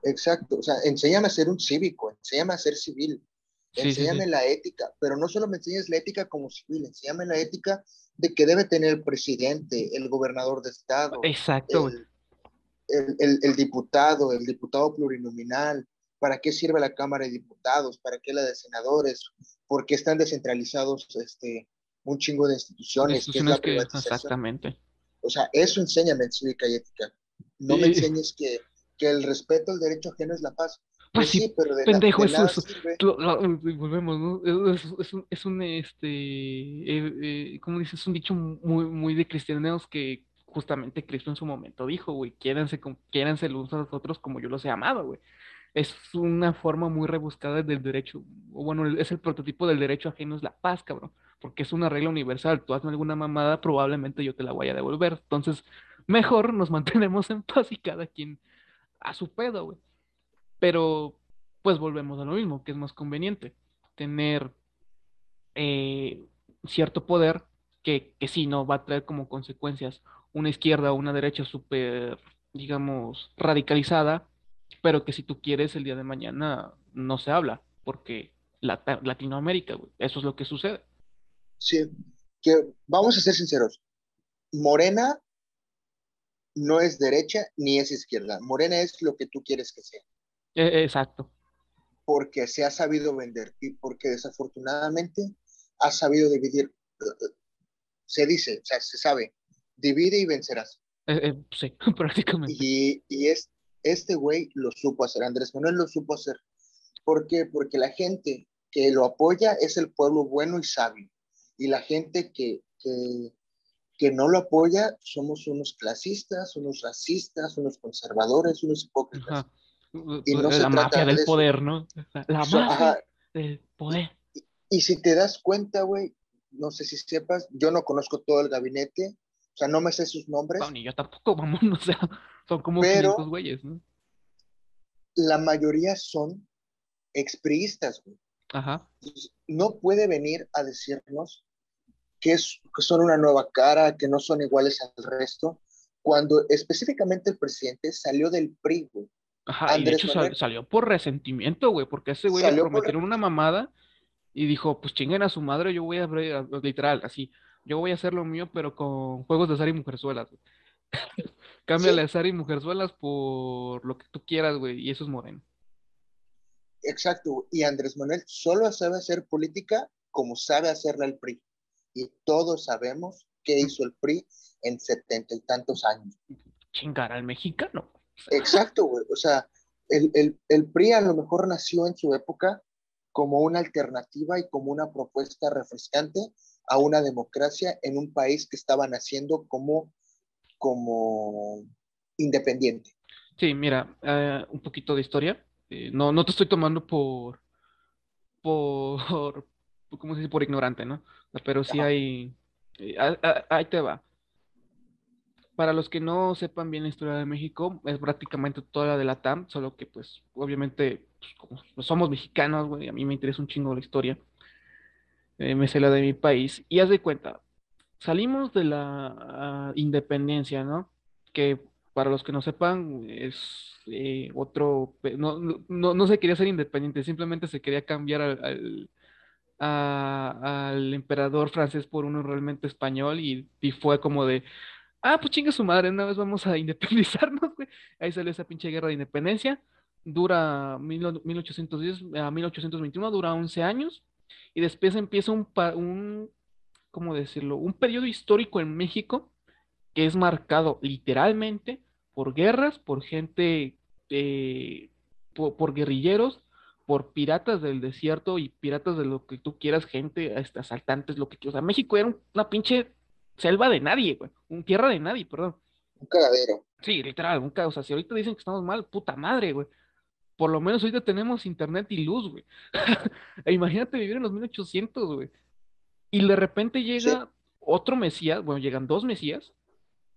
Exacto, o sea, enséñame a ser un cívico, enséñame a ser civil, enséñame la ética, pero no solo me enseñes la ética como civil, enséñame la ética de que debe tener el presidente, el gobernador de estado. Exacto. El, diputado, el diputado plurinominal, para qué sirve la Cámara de Diputados, para qué la de senadores, por qué están descentralizados este, un chingo de instituciones. exactamente. O sea, eso enséñame en cívica y ética. No me enseñes que, que el respeto al derecho ajeno es la paz. Pues, sí, pero de pendejo, eso, eso. volvemos, ¿no? Es, es, un, es un, este, eh, eh, ¿cómo dices? Es un dicho muy, muy de cristianos que justamente Cristo en su momento dijo, güey, quiéranse, quiéranse los unos a los otros como yo los he amado, güey. Es una forma muy rebuscada del derecho, o bueno, es el prototipo del derecho ajeno, es la paz, cabrón, porque es una regla universal. Tú hazme alguna mamada, probablemente yo te la voy a devolver. Entonces, mejor nos [LAUGHS] mantenemos en paz y cada quien a su pedo, güey. Pero, pues volvemos a lo mismo, que es más conveniente tener eh, cierto poder que, que sí, no va a traer como consecuencias una izquierda o una derecha súper, digamos, radicalizada, pero que si tú quieres el día de mañana no se habla, porque Latinoamérica, güey, eso es lo que sucede. Sí, que vamos a ser sinceros, Morena no es derecha ni es izquierda, Morena es lo que tú quieres que sea. E, exacto. Porque se ha sabido vender y porque desafortunadamente ha sabido dividir. Se dice, o sea, se sabe, divide y vencerás. Eh, eh, sí, [LAUGHS] prácticamente. Y, y es, este güey lo supo hacer, Andrés Manuel lo supo hacer. ¿Por qué? Porque la gente que lo apoya es el pueblo bueno y sabio. Y la gente que, que, que no lo apoya somos unos clasistas, unos racistas, unos conservadores, unos hipócritas. Y no la mafia del poder, ¿no? La mafia del poder. Y, si te das cuenta, güey, no sé si sepas, yo no conozco todo el gabinete, o sea, no me sé sus nombres. No, ni yo tampoco, [LAUGHS] vamos, o sea, son como pero güeyes, ¿no? La mayoría son expriistas, güey. Ajá. no puede venir a decirnos que, es, que son una nueva cara, que no son iguales al resto, cuando específicamente el presidente salió del PRI, güey. Ajá, y de hecho salió por resentimiento, güey, porque ese güey le prometieron una mamada y dijo, pues chinguen a su madre, yo voy a, literal, así, yo voy a hacer lo mío, pero con juegos de azar y mujerzuelas. [LAUGHS] Cámbiale a azar y mujerzuelas por lo que tú quieras, güey, y eso es moreno. Exacto, y Andrés Manuel solo sabe hacer política como sabe hacerla el PRI. Y todos sabemos qué hizo el PRI en setenta y tantos años. Chingar al mexicano. Exacto, güey. O sea, el, el, el PRI a lo mejor nació en su época como una alternativa y como una propuesta refrescante a una democracia en un país que estaba naciendo como, como independiente. Sí, mira, eh, un poquito de historia. Eh, no, no te estoy tomando por, por, [LAUGHS] ¿cómo se dice? Por ignorante, ¿no? Pero sí hay, eh, ahí te va. Para los que no sepan bien la historia de México, es prácticamente toda la de la TAM, solo que pues obviamente pues, como somos mexicanos, güey, a mí me interesa un chingo la historia. Eh, me sé la de mi país. Y haz de cuenta, salimos de la ah, independencia, ¿no? Que para los que no sepan, es eh, otro, no, no, no, se quería ser independiente, simplemente se quería cambiar al, al, emperador francés por uno realmente español y, y, fue como de, ah, pues chinga su madre, una vez vamos a [LAUGHS] independizarnos, güey. Ahí salió esa pinche guerra de independencia, dura 1810 a 1821, dura 11 años y después empieza un, ¿cómo decirlo? Un periodo histórico en México que es marcado literalmente por guerras, por gente, eh, por, guerrilleros, por piratas del desierto y piratas de lo que tú quieras, gente, asaltantes, lo que quieras. O sea, México era una pinche selva de nadie, güey. Un tierra de nadie, perdón. Un cagadero. Sí, literal, un caos. O sea, si ahorita dicen que estamos mal, puta madre, güey. Por lo menos ahorita tenemos internet y luz, güey. [LAUGHS] E imagínate vivir en los 1800, güey. Y de repente llega otro Mesías, bueno, llegan dos Mesías.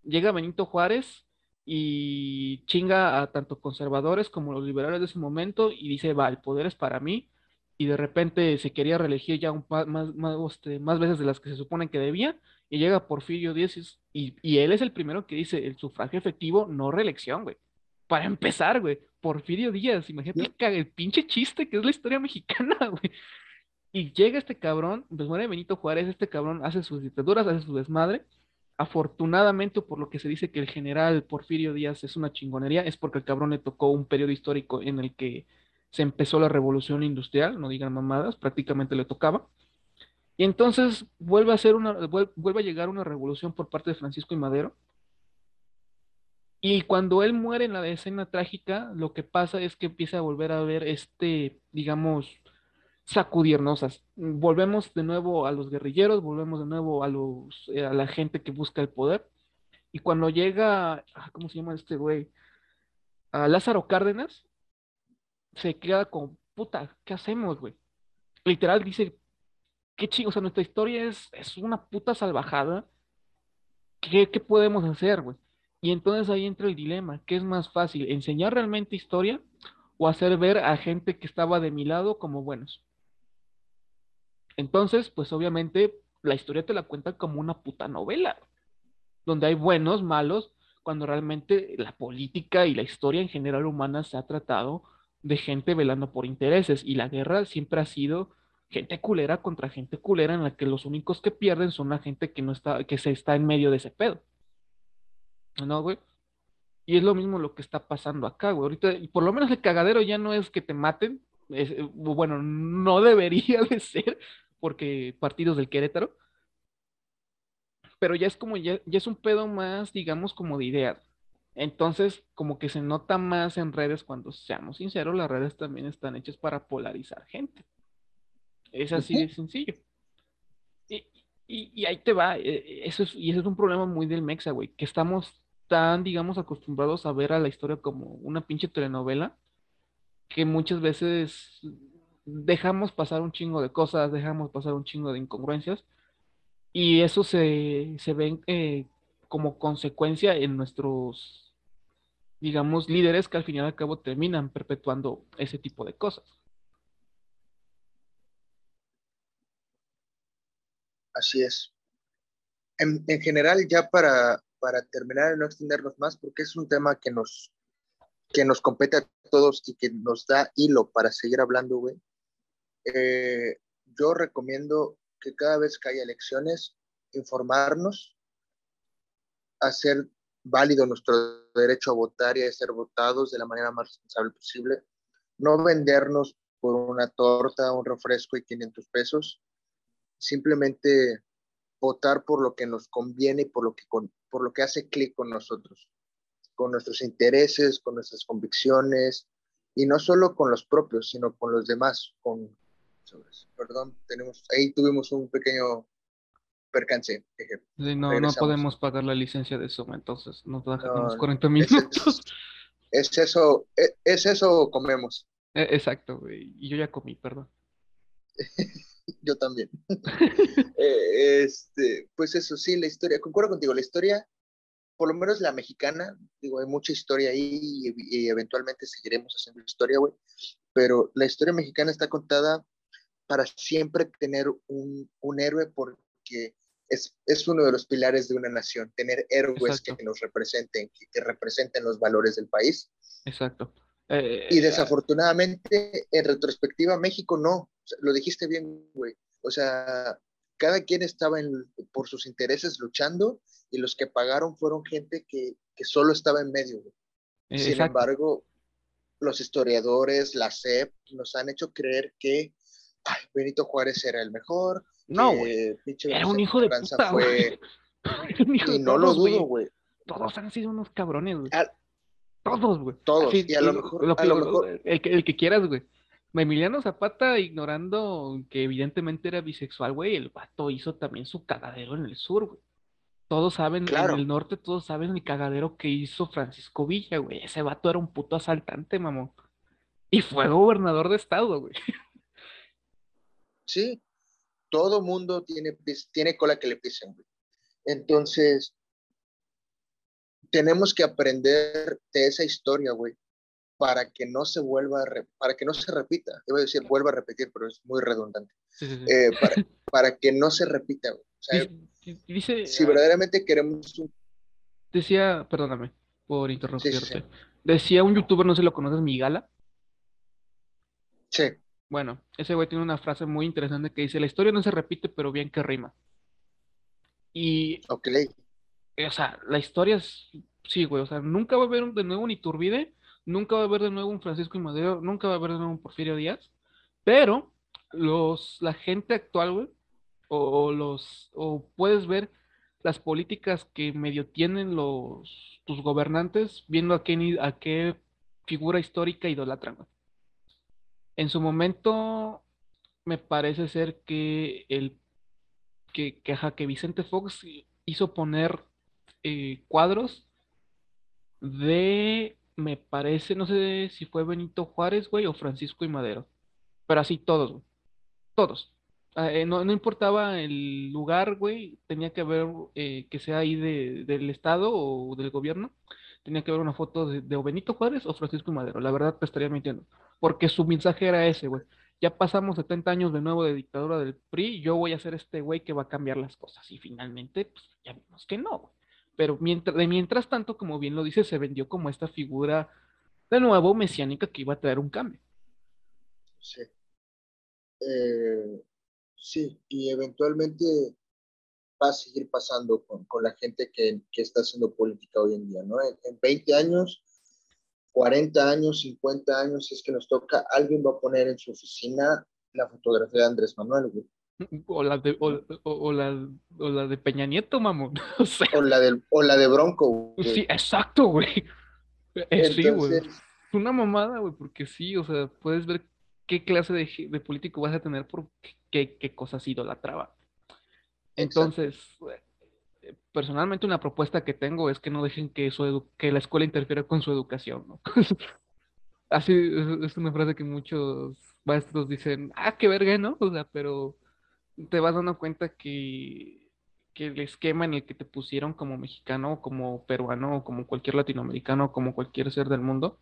Llega Benito Juárez y chinga a tanto conservadores como los liberales de ese momento y dice, va, el poder es para mí. Y de repente se quería reelegir ya un más, más, este, más veces de las que se supone que debía. Y llega Porfirio Díaz y, y él es el primero que dice el sufragio efectivo, no reelección, güey. Para empezar, güey, Porfirio Díaz, imagínate el, pinche chiste que es la historia mexicana, [LAUGHS] güey. Y llega este cabrón, pues muere Benito Juárez, este cabrón hace sus dictaduras, hace su desmadre. Afortunadamente, por lo que se dice que el general Porfirio Díaz es una chingonería, es porque el cabrón le tocó un periodo histórico en el que se empezó la revolución industrial, no digan mamadas, prácticamente le tocaba. Y entonces vuelve a ser una, vuelve a llegar una revolución por parte de Francisco y Madero, Y cuando él muere en la escena trágica, lo que pasa es que empieza a volver a ver este, digamos, sacudirnos. Volvemos de nuevo a los guerrilleros, volvemos de nuevo a los eh, a la gente que busca el poder. Y cuando llega, ah, ¿cómo se llama este güey? A Lázaro Cárdenas, se queda con, puta, ¿qué hacemos, güey? Literal dice, qué chingo, o sea, nuestra historia es, es una puta salvajada. ¿Qué, qué podemos hacer, güey? Y entonces ahí entra el dilema, ¿qué es más fácil? ¿Enseñar realmente historia o hacer ver a gente que estaba de mi lado como buenos? Entonces, pues obviamente la historia te la cuenta como una puta novela, donde hay buenos, malos, cuando realmente la política y la historia en general humana se ha tratado de gente velando por intereses y la guerra siempre ha sido gente culera contra gente culera en la que los únicos que pierden son la gente que no está, que se está en medio de ese pedo. ¿No, güey? Y es lo mismo lo que está pasando acá, güey. Ahorita, y por lo menos el cagadero ya no es que te maten. Eh, bueno, no debería [LAUGHS] de ser, porque partidos del Querétaro. Pero ya es como, ya, ya es un pedo más, digamos, como de ideas. Entonces, como que se nota más en redes cuando, seamos sinceros, las redes también están hechas para polarizar gente. Es así de sencillo. Y, ahí te va. Eh, eso es, y ese es un problema muy del Mexa, güey, que estamos tan, digamos, acostumbrados a ver a la historia como una pinche telenovela, que muchas veces dejamos pasar un chingo de cosas, dejamos pasar un chingo de incongruencias, y eso se, se ve eh, como consecuencia en nuestros, digamos, líderes que al final y al cabo terminan perpetuando ese tipo de cosas. Así es. En, general, ya para, para terminar y no extendernos más, porque es un tema que nos, que nos compete a todos y que nos da hilo para seguir hablando, güey. Eh, yo recomiendo que cada vez que haya elecciones, informarnos, hacer válido nuestro derecho a votar y a ser votados de la manera más responsable posible, no vendernos por una torta, un refresco y 500 pesos, simplemente votar por lo que nos conviene y por lo que, por lo que hace clic con nosotros, con nuestros intereses, con nuestras convicciones, y no solo con los propios, sino con los demás. Con, perdón, ahí tuvimos un pequeño percance. no, no podemos pagar la licencia de Zoom, entonces nos dejamos 40 minutos. Es, eso, es, es, eso comemos. E, exacto, y yo ya comí, perdón. [LAUGHS] yo también. [LAUGHS] Eh, este, pues eso sí, la historia, concuerdo contigo, la historia, por lo menos la mexicana, digo, hay mucha historia ahí y, eventualmente seguiremos haciendo historia, güey, pero la historia mexicana está contada para siempre tener un, un héroe porque es, es, uno de los pilares de una nación, tener héroes que nos representen, que, representen los valores del país. Exacto. Eh, y desafortunadamente, en retrospectiva, México no. lo dijiste bien, güey. O sea, cada quien estaba en, por sus intereses luchando y los que pagaron fueron gente que, que solo estaba en medio, güey. Sin embargo, los historiadores, la SEP, nos han hecho creer que Benito Juárez era el mejor. No, güey. [LAUGHS] Era un hijo de puta, fue... y no lo dudo, güey. Todos han sido unos cabrones, güey. Todos, güey. Todos. y a lo mejor, El, que, el que quieras, güey. Emiliano Zapata, ignorando que evidentemente era bisexual, güey, el vato hizo también su cagadero en el sur, güey. Todos saben, en el norte todos saben el cagadero que hizo Francisco Villa, güey. Ese vato era un puto asaltante, mamón. Y fue gobernador de estado, güey. [LAUGHS] Sí, todo mundo tiene, tiene cola que le pisen, güey. Entonces, tenemos que aprender de esa historia, güey, para que no se vuelva, para que no se repita. Debo decir, vuelva a repetir, pero es muy redundante. Eh, para, que no se repita, güey. O sea, dice, si ah, verdaderamente queremos Decía, perdóname por interrumpirte. decía un youtuber, no sé si lo conoces, Migala. Sí. Bueno, ese güey tiene una frase muy interesante que dice, la historia no se repite, pero bien que rima. Y... Ok o sea, la historia es, sí, güey, o sea, nunca va a haber de nuevo un Iturbide, nunca va a haber de nuevo un Francisco y Madero, nunca va a haber de nuevo un Porfirio Díaz, pero los, la gente actual, güey, o, los, o puedes ver las políticas que medio tienen los tus gobernantes, viendo a qué, a qué figura histórica idolatran. En su momento, me parece ser que el que, que, que Vicente Fox hizo poner eh, cuadros de, me parece, no sé si fue Benito Juárez, güey, o Francisco y Madero. Pero así todos, güey. Todos. Ah, eh, no, importaba el lugar, güey, tenía que haber eh, que sea ahí de, del Estado o del gobierno, tenía que haber una foto de, de Benito Juárez o Francisco y Madero. La verdad te estaría mintiendo. Porque su mensaje era ese, güey. Ya pasamos 70 años de nuevo de dictadura del PRI, yo voy a ser este güey que va a cambiar las cosas. Y finalmente, pues ya vimos que no, güey. Pero mientras, de mientras tanto, como bien lo dice, se vendió como esta figura de nuevo mesiánica que iba a traer un cambio. Sí. Eh, sí, y eventualmente va a seguir pasando con, la gente que, que, está haciendo política hoy en día, ¿no? En, en, 20 años, 40 años, 50 años, si es que nos toca, alguien va a poner en su oficina la fotografía de Andrés Manuel, güey. O la de, o, o, la, o la de Peña Nieto, mamón. [LAUGHS] O, sea, o, la, del, o la de Bronco. Güey. Sí, exacto, güey. Eh, sí, güey. Es una mamada, güey, porque sí, o sea, puedes ver qué clase de, de político vas a tener por qué, qué cosas idolatraba. Entonces, eh, personalmente una propuesta que tengo es que no dejen que, su que la escuela interfiera con su educación, ¿no? [LAUGHS] Así es una frase que muchos maestros dicen, ah, qué verga, ¿no? O sea, pero te vas dando cuenta que, el esquema en el que te pusieron como mexicano, como peruano, como cualquier latinoamericano, como cualquier ser del mundo,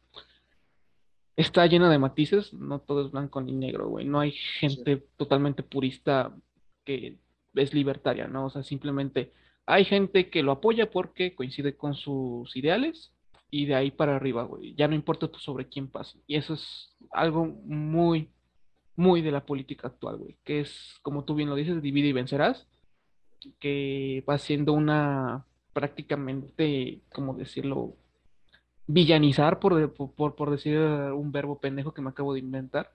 está lleno de matices, no todo es blanco ni negro, güey. No hay gente totalmente purista que es libertaria, ¿no? O sea, simplemente hay gente que lo apoya porque coincide con sus ideales y de ahí para arriba. Ya no importa sobre quién pasa. Y eso es algo muy, muy de la política actual, güey, que es, como tú bien lo dices, divide y vencerás, que va siendo una prácticamente, como decirlo, villanizar, por, por, por decir un verbo pendejo que me acabo de inventar,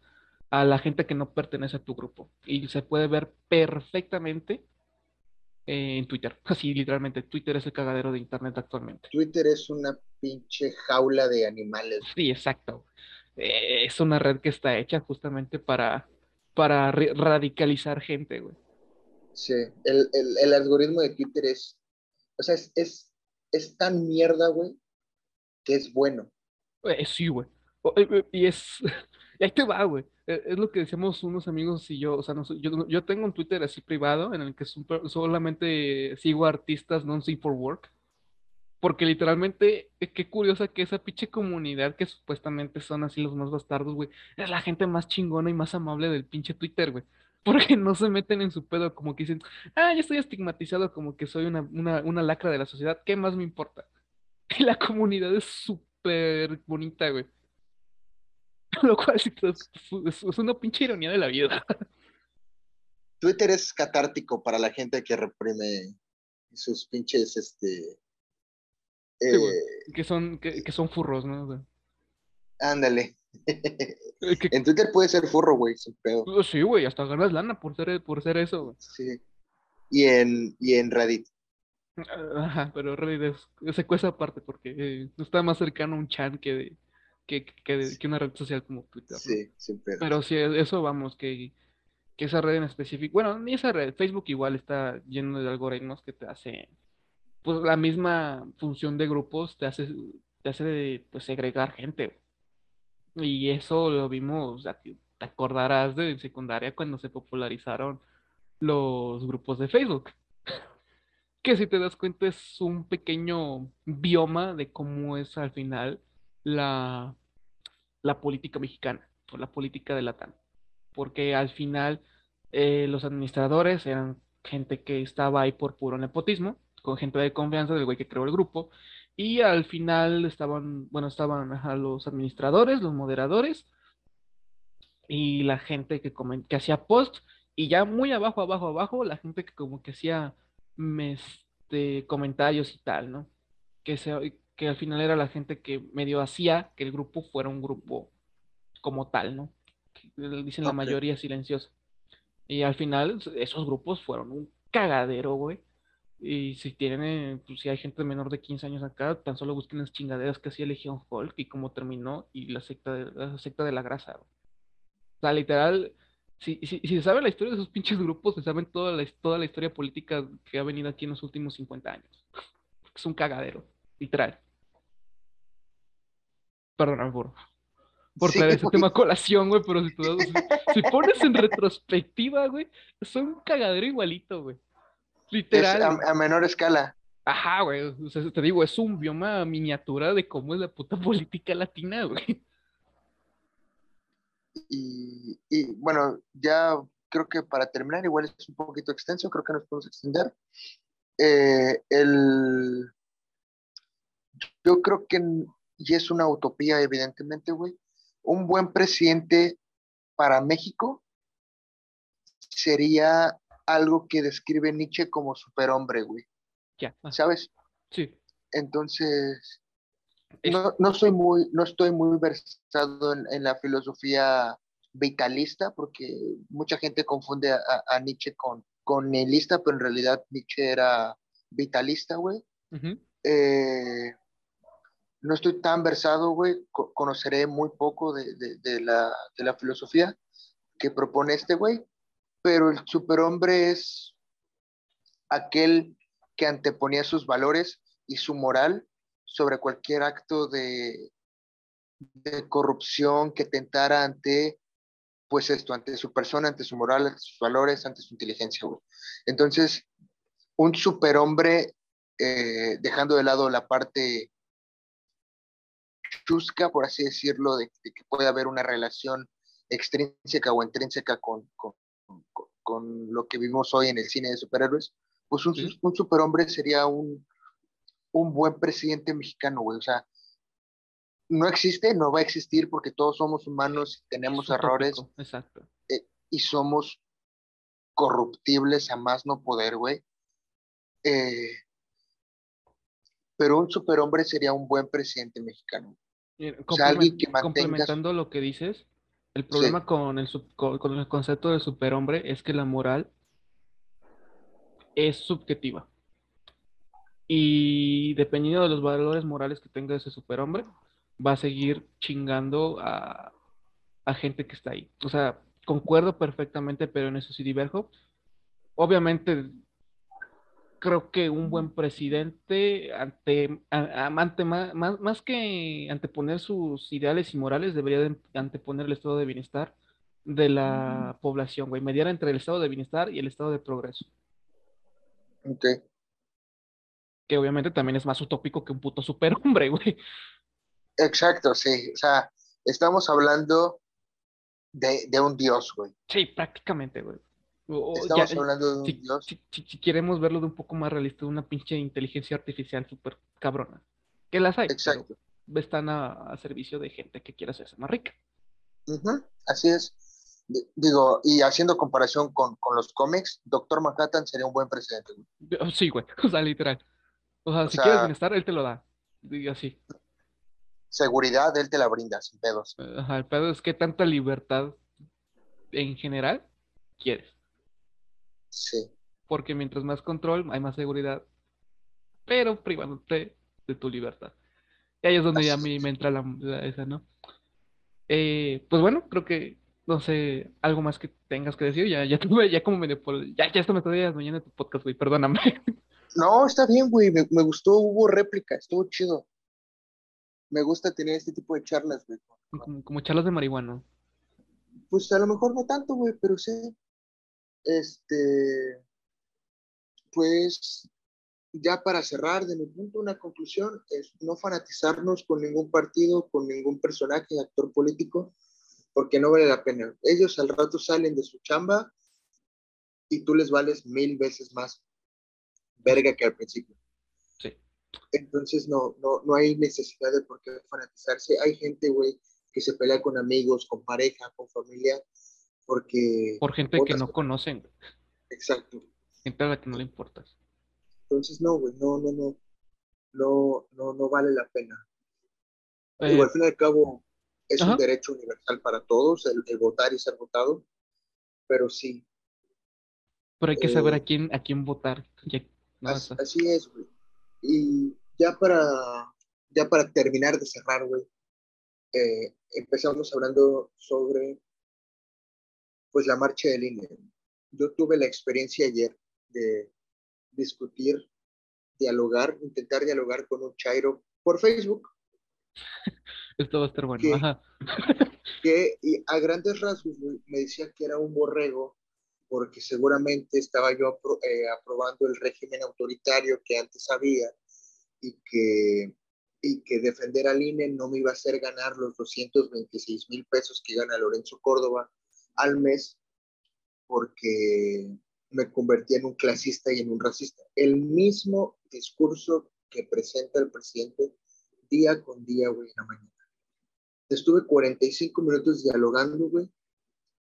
a la gente que no pertenece a tu grupo. Y se puede ver perfectamente en Twitter. [LAUGHS] Así, literalmente, Twitter es el cagadero de Internet actualmente. Twitter es una pinche jaula de animales. Sí, exacto. Eh, es una red que está hecha justamente para, para radicalizar gente, güey. Sí, el, el, el, algoritmo de Twitter es, o sea, es, es, es tan mierda, güey, que es bueno. Eh, sí, güey. Eh, y es, [LAUGHS] y ahí te va, güey. Es lo que decíamos unos amigos y yo, o sea, no, yo, yo tengo un Twitter así privado en el que solamente sigo artistas non for work porque literalmente, eh, qué curiosa que esa pinche comunidad que supuestamente son así los más bastardos, güey, es la gente más chingona y más amable del pinche Twitter, güey. [LAUGHS] Porque no se meten en su pedo como que dicen, ah, ya estoy estigmatizado como que soy una, una, una lacra de la sociedad, ¿qué más me importa? [LAUGHS] Y la comunidad es súper bonita, güey. [LAUGHS] Lo cual es, es una pinche ironía de la vida. Twitter es catártico para la gente que reprime sus pinches, este, eh, que, son, que, son furros, ¿no? Ándale. [LAUGHS] En Twitter puede ser furro, güey, sin pedo. Pues sí, güey, hasta ganas lana por ser, por ser eso, güey. Sí. Y en, y en Reddit. Ajá, pero Reddit es, se cuesta aparte porque eh, está más cercano a un chan que, de, que, que, que, una red social como Twitter. Sí, sin pedo. Pero sí, eso vamos, que, que esa red en específico, bueno, ni esa red, Facebook igual está lleno de algoritmos que te hacen pues la misma función de grupos te hace, te hace pues, segregar gente. Y eso lo vimos, te acordarás de secundaria cuando se popularizaron los grupos de Facebook. [LAUGHS] Que si te das cuenta es un pequeño bioma de cómo es al final la, la política mexicana o la política de Latam. Porque al final eh, los administradores eran gente que estaba ahí por puro nepotismo con gente de confianza del güey que creó el grupo. Y al final estaban, bueno, estaban los administradores, los moderadores y la gente que, que hacía post. Y ya muy abajo, abajo, abajo, la gente que como que hacía este, comentarios y tal, ¿no? Que, se, que al final era la gente que medio hacía que el grupo fuera un grupo como tal, ¿no? Dicen la mayoría silenciosa. Y al final esos grupos fueron un cagadero, güey Y si tienen, pues, si hay gente menor de 15 años acá, tan solo busquen las chingaderas que hacía Legion Hulk y cómo terminó y la secta de la, secta de la grasa. O sea, literal, si, si, si se sabe la historia de esos pinches grupos, se saben toda la, toda la historia política que ha venido aquí en los últimos 50 años. [LAUGHS] Es un cagadero, literal. Perdóname por, por traer ese tema a colación, güey, pero si, si, pones en retrospectiva, güey, son un cagadero igualito, güey. Literal. A, menor escala. Ajá, güey. O sea, te digo, es un bioma miniatura de cómo es la puta política latina, güey. Y, y, bueno, ya creo que para terminar, igual es un poquito extenso, creo que nos podemos extender. Eh, el, yo creo que, y es una utopía, evidentemente, güey, un buen presidente para México sería algo que describe Nietzsche como superhombre, güey. Ya. ¿Sabes? Sí. Entonces, no, soy muy, no estoy muy versado en, la filosofía vitalista, porque mucha gente confunde a, Nietzsche con, con nihilista, pero en realidad Nietzsche era vitalista, güey. Eh, no estoy tan versado, güey, conoceré muy poco de, de, la, de la filosofía que propone este güey, pero el superhombre es aquel que anteponía sus valores y su moral sobre cualquier acto de, corrupción que tentara ante, pues esto, ante su persona, ante su moral, ante sus valores, ante su inteligencia. Entonces, un superhombre, eh, dejando de lado la parte chusca, por así decirlo, de, que puede haber una relación extrínseca o intrínseca con, con lo que vimos hoy en el cine de superhéroes, pues un, un superhombre sería un, un buen presidente mexicano, güey. O sea, no existe, no va a existir porque todos somos humanos, tenemos errores. Exacto. Eh, y somos corruptibles a más no poder, güey. Eh, pero un superhombre sería un buen presidente mexicano. O sea, alguien que mantenga... Complementando lo que dices, el problema con, el, con el concepto de superhombre es que la moral es subjetiva. Y dependiendo de los valores morales que tenga ese superhombre, va a seguir chingando a, a gente que está ahí. O sea, concuerdo perfectamente, pero en eso sí diverjo. Obviamente creo que un buen presidente, ante, ante más, más, que anteponer sus ideales y morales, debería anteponer el estado de bienestar de la población, güey. Mediar entre el estado de bienestar y el estado de progreso. Ok. Que obviamente también es más utópico que un puto superhombre, [LAUGHS] güey. Exacto, sí. O sea, estamos hablando de, de un dios, güey. Sí, prácticamente, güey. Estamos hablando de un si, dios. Si, queremos verlo de un poco más realista, una pinche inteligencia artificial súper cabrona. Que las hay. Exacto. están a, servicio de gente que quiera hacerse más rica. Así es. Digo, y haciendo comparación con, con, los cómics, Doctor Manhattan sería un buen presidente. Sí, güey. [LAUGHS] O sea, literal. O sea, si quieres bienestar, él te lo da. Y así. Seguridad, él te la brinda, sin pedos. Ajá, el pedo es que tanta libertad en general quieres. Sí. Porque mientras más control, hay más seguridad, pero privándote de tu libertad. Y ahí es donde ya a mí me entra la, esa, ¿no? Eh, pues bueno, creo que, no sé, algo más que tengas que decir, ya, ya, [LAUGHS] ya como me ya, ya esto me estoy mañana tu podcast, güey, perdóname. [LAUGHS] No, está bien, güey, me, me, gustó, hubo réplica, estuvo chido. Me gusta tener este tipo de charlas, güey. Como, como charlas de marihuana. Pues a lo mejor no tanto, güey, pero sí, este, pues ya para cerrar, de mi punto, una conclusión es no fanatizarnos con ningún partido, con ningún personaje, actor político, porque no vale la pena. Ellos al rato salen de su chamba y tú les vales mil veces más verga que al principio. Sí. Entonces no, no, no hay necesidad de por qué fanatizarse. Hay gente, güey, que se pelea con amigos, con pareja, con familia, porque... Por gente que no conocen. Exacto. Gente a la que no le importas. Entonces, no, güey, no, no, no, no, no, no vale la pena. Eh, al fin y al cabo, es un derecho universal para todos el, votar y ser votado, pero sí. Pero hay que saber a eh, quién, a quién votar. así, es, güey. Y ya para, ya para terminar de cerrar, güey, eh, empezamos hablando sobre pues la marcha del INE. Yo tuve la experiencia ayer de discutir, dialogar, intentar dialogar con un Chairo por Facebook. Esto va a estar bueno. Que, y a grandes rasgos me decía que era un borrego porque seguramente estaba yo eh, aprobando el régimen autoritario que antes había y que, y que defender al INE no me iba a hacer ganar los 226 mil pesos que gana Lorenzo Córdoba al mes porque me convertí en un clasista y en un racista. El mismo discurso que presenta el presidente día con día, güey, en la mañana. Estuve 45 minutos dialogando, güey.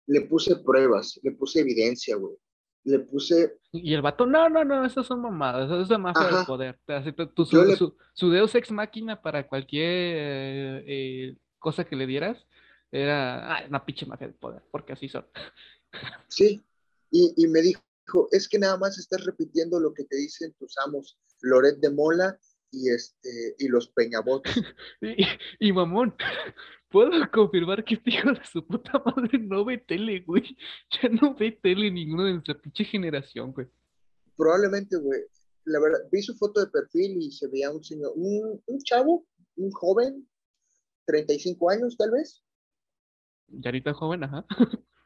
Le puse pruebas, le puse evidencia, güey. Le puse... Y el vato, no, no, no, esas son mamadas, eso es de mafia de poder. su, su, Deus Ex Máquina para cualquier eh, cosa que le dieras era ah, una pinche mafia de poder, porque así son. [LAUGHS] Sí, y, y me dijo, es que nada más estás repitiendo lo que te dicen tus amos, Loret de Mola y este y los Peñabotes. [LAUGHS] y, y, mamón, [LAUGHS] puedo confirmar que este hijo de su puta madre no ve tele, güey. Ya no ve tele ninguno de nuestra pinche generación, güey. Probablemente, güey. La verdad, vi su foto de perfil y se veía un señor, un, un chavo, un joven, 35 años tal vez. Yarita joven, ajá.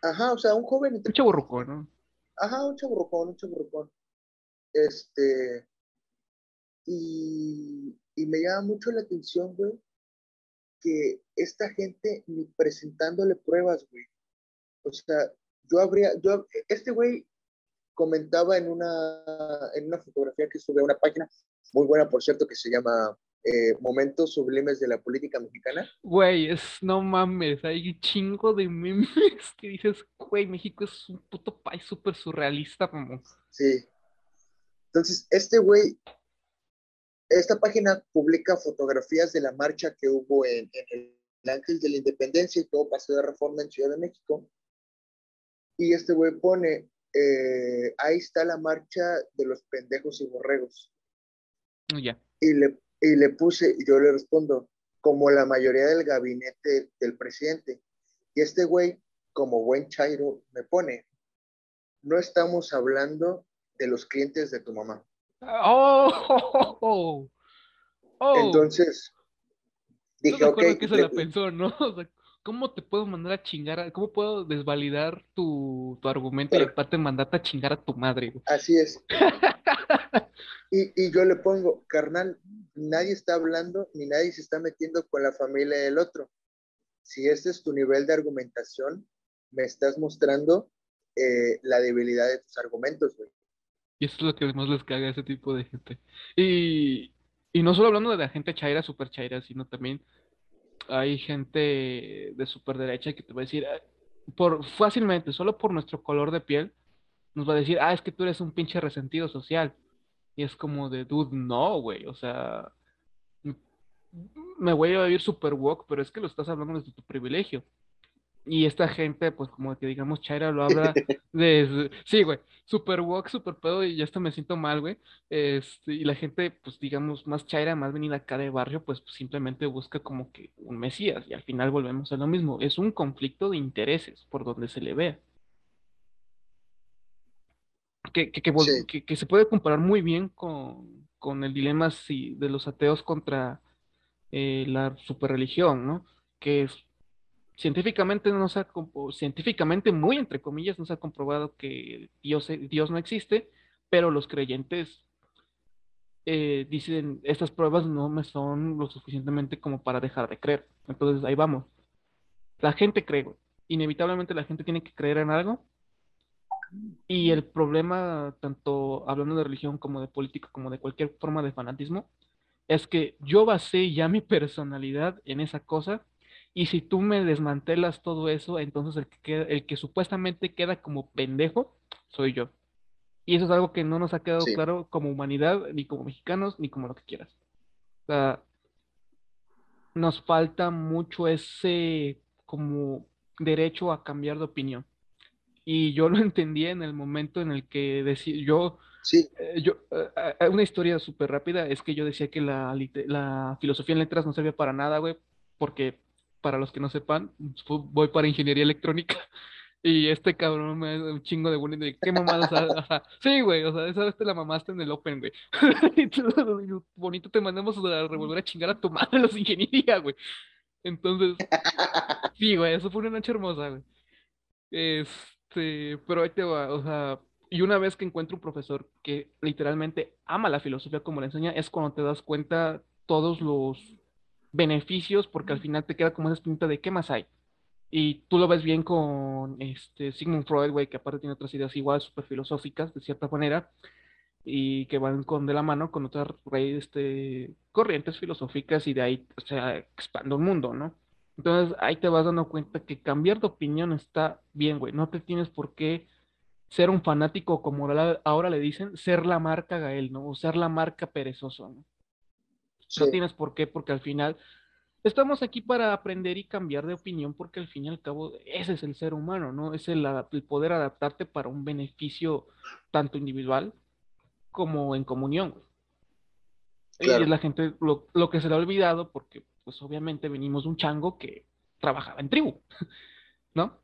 Ajá, o sea, un joven. Un chavo ¿no? Ajá, un chaburrucón, un chaburrucón. Este, y, y me llama mucho la atención, güey, que esta gente ni presentándole pruebas, güey. O sea, yo habría, yo, este güey comentaba en una, en una fotografía que sube a una página muy buena, por cierto, que se llama eh, momentos sublimes de la política mexicana. Güey, es no mames, hay un chingo de memes que dices, güey, México es un puto país súper surrealista, como. Sí. Entonces, este güey, esta página publica fotografías de la marcha que hubo en, el Ángel de la Independencia y todo pasó de reforma en Ciudad de México. Y este güey pone, eh, ahí está la marcha de los pendejos y borregos. Ya. Y le y le puse, y yo le respondo, como la mayoría del gabinete del presidente. Y este güey, como buen chairo, me pone, no estamos hablando de los clientes de tu mamá. Oh, Entonces, dije, ok. que se la pensó, ¿no? [LAUGHS] ¿cómo te puedo mandar a chingar? ¿Cómo puedo desvalidar tu, tu argumento y aparte mandarte a chingar a tu madre? Así es. [LAUGHS] y, y yo le pongo, carnal, nadie está hablando ni nadie se está metiendo con la familia del otro. Si este es tu nivel de argumentación, me estás mostrando eh, la debilidad de tus argumentos, güey. Y eso es lo que más les caga a ese tipo de gente. Y, y no solo hablando de la gente chaira, super chaira, sino también hay gente de super derecha que te va a decir, ah, por fácilmente, solo por nuestro color de piel, nos va a decir, ah, es que tú eres un pinche resentido social. Y es como de, dude, no, güey, o sea, me voy a vivir super woke, pero es que lo estás hablando desde tu privilegio. Y esta gente, pues como que digamos, Chaira lo habla [LAUGHS] de, sí, güey, super woke, super pedo, y ya hasta me siento mal, güey. Este, y la gente, pues digamos, más Chaira, más venida acá de barrio, pues simplemente busca como que un mesías, y al final volvemos a lo mismo. Es un conflicto de intereses, por donde se le vea que, que, se puede comparar muy bien con, con el dilema si, de los ateos contra eh, la superreligión, ¿no? Que científicamente no se ha, científicamente muy entre comillas no se ha comprobado que Dios, Dios no existe, pero los creyentes eh, dicen estas pruebas no me son lo suficientemente como para dejar de creer. Entonces ahí vamos. La gente cree, inevitablemente la gente tiene que creer en algo y el problema, tanto hablando de religión como de política, como de cualquier forma de fanatismo, es que yo basé ya mi personalidad en esa cosa y si tú me desmantelas todo eso, entonces el que, el que supuestamente queda como pendejo soy yo. Y eso es algo que no nos ha quedado claro como humanidad, ni como mexicanos, ni como lo que quieras. O sea, nos falta mucho ese como derecho a cambiar de opinión. Y yo lo [LAUGHS] entendí en el momento en el que decí, yo Sí. Eh, yo, eh, eh, una historia súper rápida es que yo decía que la, la filosofía en letras no servía para nada, güey, porque para los que no sepan, voy para ingeniería electrónica. [LAUGHS] Y este cabrón me da un chingo de bullying de qué mamada, o sea, sí, güey, o sea, esa vez te la mamaste en el Open, güey. [LAUGHS] y tú, bonito te mandamos a revolver a chingar a tu madre los ingeniería, güey. Entonces, sí, güey, eso fue una noche hermosa, güey. Este, pero ahí te va, o sea, y una vez que encuentro un profesor que literalmente ama la filosofía como la enseña, es cuando te das cuenta todos los beneficios, porque al final te queda como esa espinita de qué más hay. Y tú lo ves bien con este Sigmund Freud, güey, que aparte tiene otras ideas igual súper filosóficas, de cierta manera, y que van con de la mano con otras este, corrientes filosóficas y de ahí, o sea, expande un mundo, ¿no? Entonces ahí te vas dando cuenta que cambiar de opinión está bien, güey. No te tienes por qué ser un fanático, como ahora le dicen, ser la marca Gael, ¿no? O ser la marca perezoso, ¿no? No tienes por qué, porque al final estamos aquí para aprender y cambiar de opinión, porque al fin y al cabo ese es el ser humano, ¿no? Es el, poder adaptarte para un beneficio tanto individual como en comunión. Y es la gente lo, lo que se le ha olvidado, porque pues obviamente venimos de un chango que trabajaba en tribu, [LAUGHS] ¿no?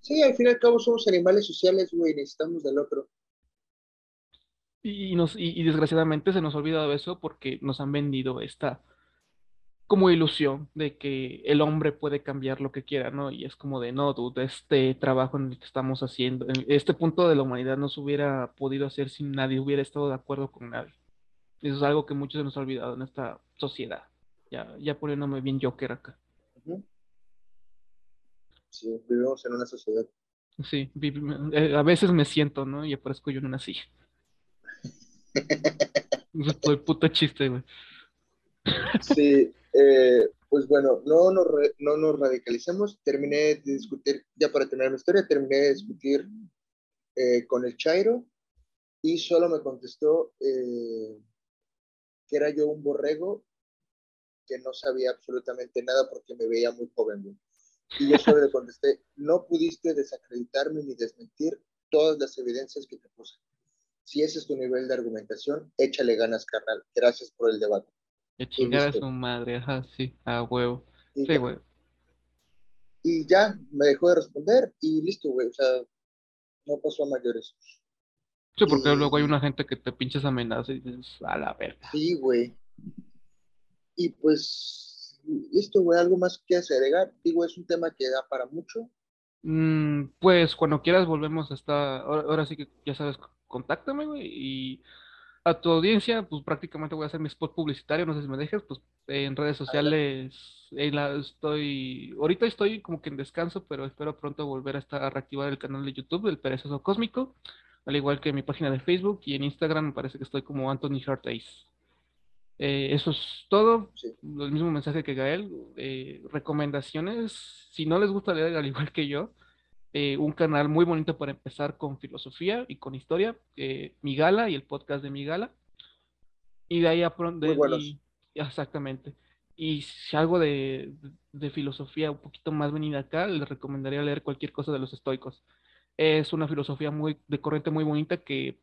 Sí, al fin y al cabo somos animales sociales, güey, necesitamos del otro. Y, nos, y, desgraciadamente se nos ha olvidado eso porque nos han vendido esta como ilusión de que el hombre puede cambiar lo que quiera, ¿no? Y es como de, no, dude, este trabajo en el que estamos haciendo, en este punto de la humanidad no se hubiera podido hacer si nadie hubiera estado de acuerdo con nadie. Eso es algo que muchos se nos ha olvidado en esta sociedad. Ya, ya poniéndome bien Joker acá. Sí, vivimos en una sociedad. Sí, eh, a veces me siento, ¿no? Y aparezco yo en una silla. [LAUGHS] Estoy puto chiste, güey. Sí, eh, pues bueno, no nos, no nos radicalicemos. Terminé de discutir, ya para terminar mi historia, terminé de discutir eh, con el Chairo y solo me contestó que era yo un borrego que no sabía absolutamente nada porque me veía muy joven. Güey. Y yo solo le contesté, no pudiste desacreditarme ni desmentir todas las evidencias que te puse. Si ese es tu nivel de argumentación, échale ganas, carnal. Gracias por el debate. De chingar a su madre, ajá, sí, a huevo. Y sí, güey. Y ya me dejó de responder y listo, güey. O sea, no pasó a mayores. Sí, porque luego hay una gente que te pinches amenaza y dices, a la verga. Sí, güey. Y pues listo, güey, algo más que agregar. Digo, es un tema que da para mucho. Mm, pues cuando quieras volvemos hasta, ahora, sí que ya sabes, contáctame, güey, y a tu audiencia, pues prácticamente voy a hacer mi spot publicitario, no sé si me dejes, pues en redes sociales la, estoy, ahorita estoy como que en descanso, pero espero pronto volver a, estar, a reactivar el canal de YouTube del Perezoso Cósmico, al igual que mi página de Facebook y en Instagram me parece que estoy como Anthony Ace. Eh, eso es todo. El mismo mensaje que Gael. Eh, recomendaciones. Si no les gusta leer, al igual que yo, eh, un canal muy bonito para empezar con filosofía y con historia. Migala y el podcast de Migala. Y de ahí a pronto. exactamente. Y si algo de, de, filosofía un poquito más venida acá, les recomendaría leer cualquier cosa de los estoicos. Es una filosofía muy de corriente muy bonita que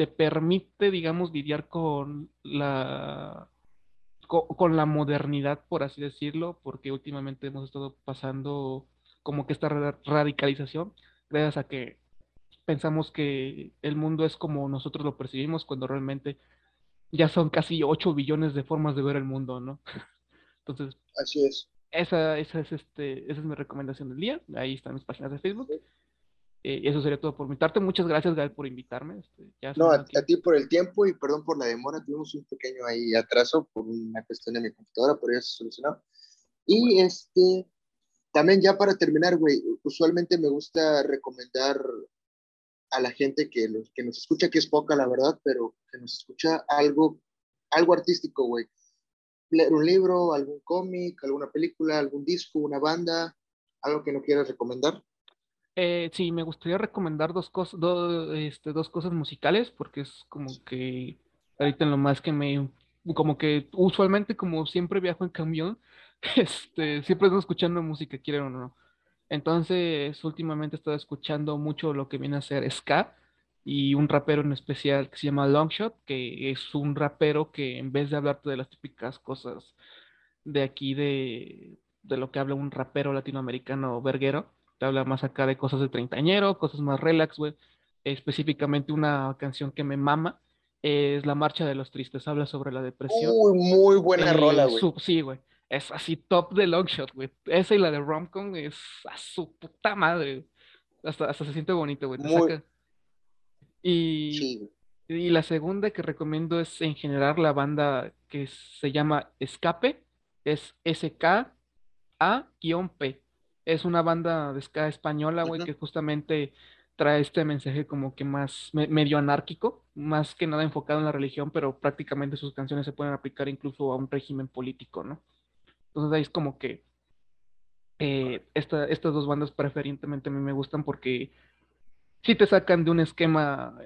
te permite, digamos, lidiar con la, con, la modernidad, por así decirlo, porque últimamente hemos estado pasando como que esta radicalización, gracias a que pensamos que el mundo es como nosotros lo percibimos, cuando realmente ya son casi 8 billones de formas de ver el mundo, ¿no? [LAUGHS] Entonces, así es. Esa, esa, es este, esa es mi recomendación del día. Ahí están mis páginas de Facebook. Eh, eso sería todo por mi parte. Muchas gracias, Gael, por invitarme. Este, no, a, ti por el tiempo y perdón por la demora. Tuvimos un pequeño ahí atraso por una cuestión de mi computadora, pero ya se solucionó. Y este, también ya para terminar, güey, usualmente me gusta recomendar a la gente que, los, que nos escucha, que es poca, la verdad, pero que nos escucha algo, algo artístico, güey. Leer un libro, algún cómic, alguna película, algún disco, una banda, algo que no quieras recomendar. Eh, sí, me gustaría recomendar dos, cosas este, dos cosas musicales, porque es como que ahorita en lo más que me, como que usualmente como siempre viajo en camión, [LAUGHS] este, siempre estoy escuchando música, quieren o no. Entonces, últimamente he estado escuchando mucho lo que viene a ser ska, y un rapero en especial que se llama Longshot, que es un rapero que en vez de hablarte de las típicas cosas de aquí de, de lo que habla un rapero latinoamericano verguero, te habla más acá de cosas de treintañero, cosas más relax, güey. Específicamente una canción que me mama es La Marcha de los Tristes, habla sobre la depresión. Uy, muy buena Eh, rola, güey. sí, güey. Es así top de Longshot, güey. Esa y la de Romcom es a su puta madre. Hasta, hasta se siente bonito, güey. Muy-. Y, Sí, y la segunda que recomiendo es en general la banda que se llama Escape. Es SKA-P. Es una banda de ska española, güey, que justamente trae este mensaje como que más me- medio anárquico, más que nada enfocado en la religión, pero prácticamente sus canciones se pueden aplicar incluso a un régimen político, ¿no? Entonces ahí es como que eh, esta- estas dos bandas preferentemente a mí me gustan porque sí te sacan de un esquema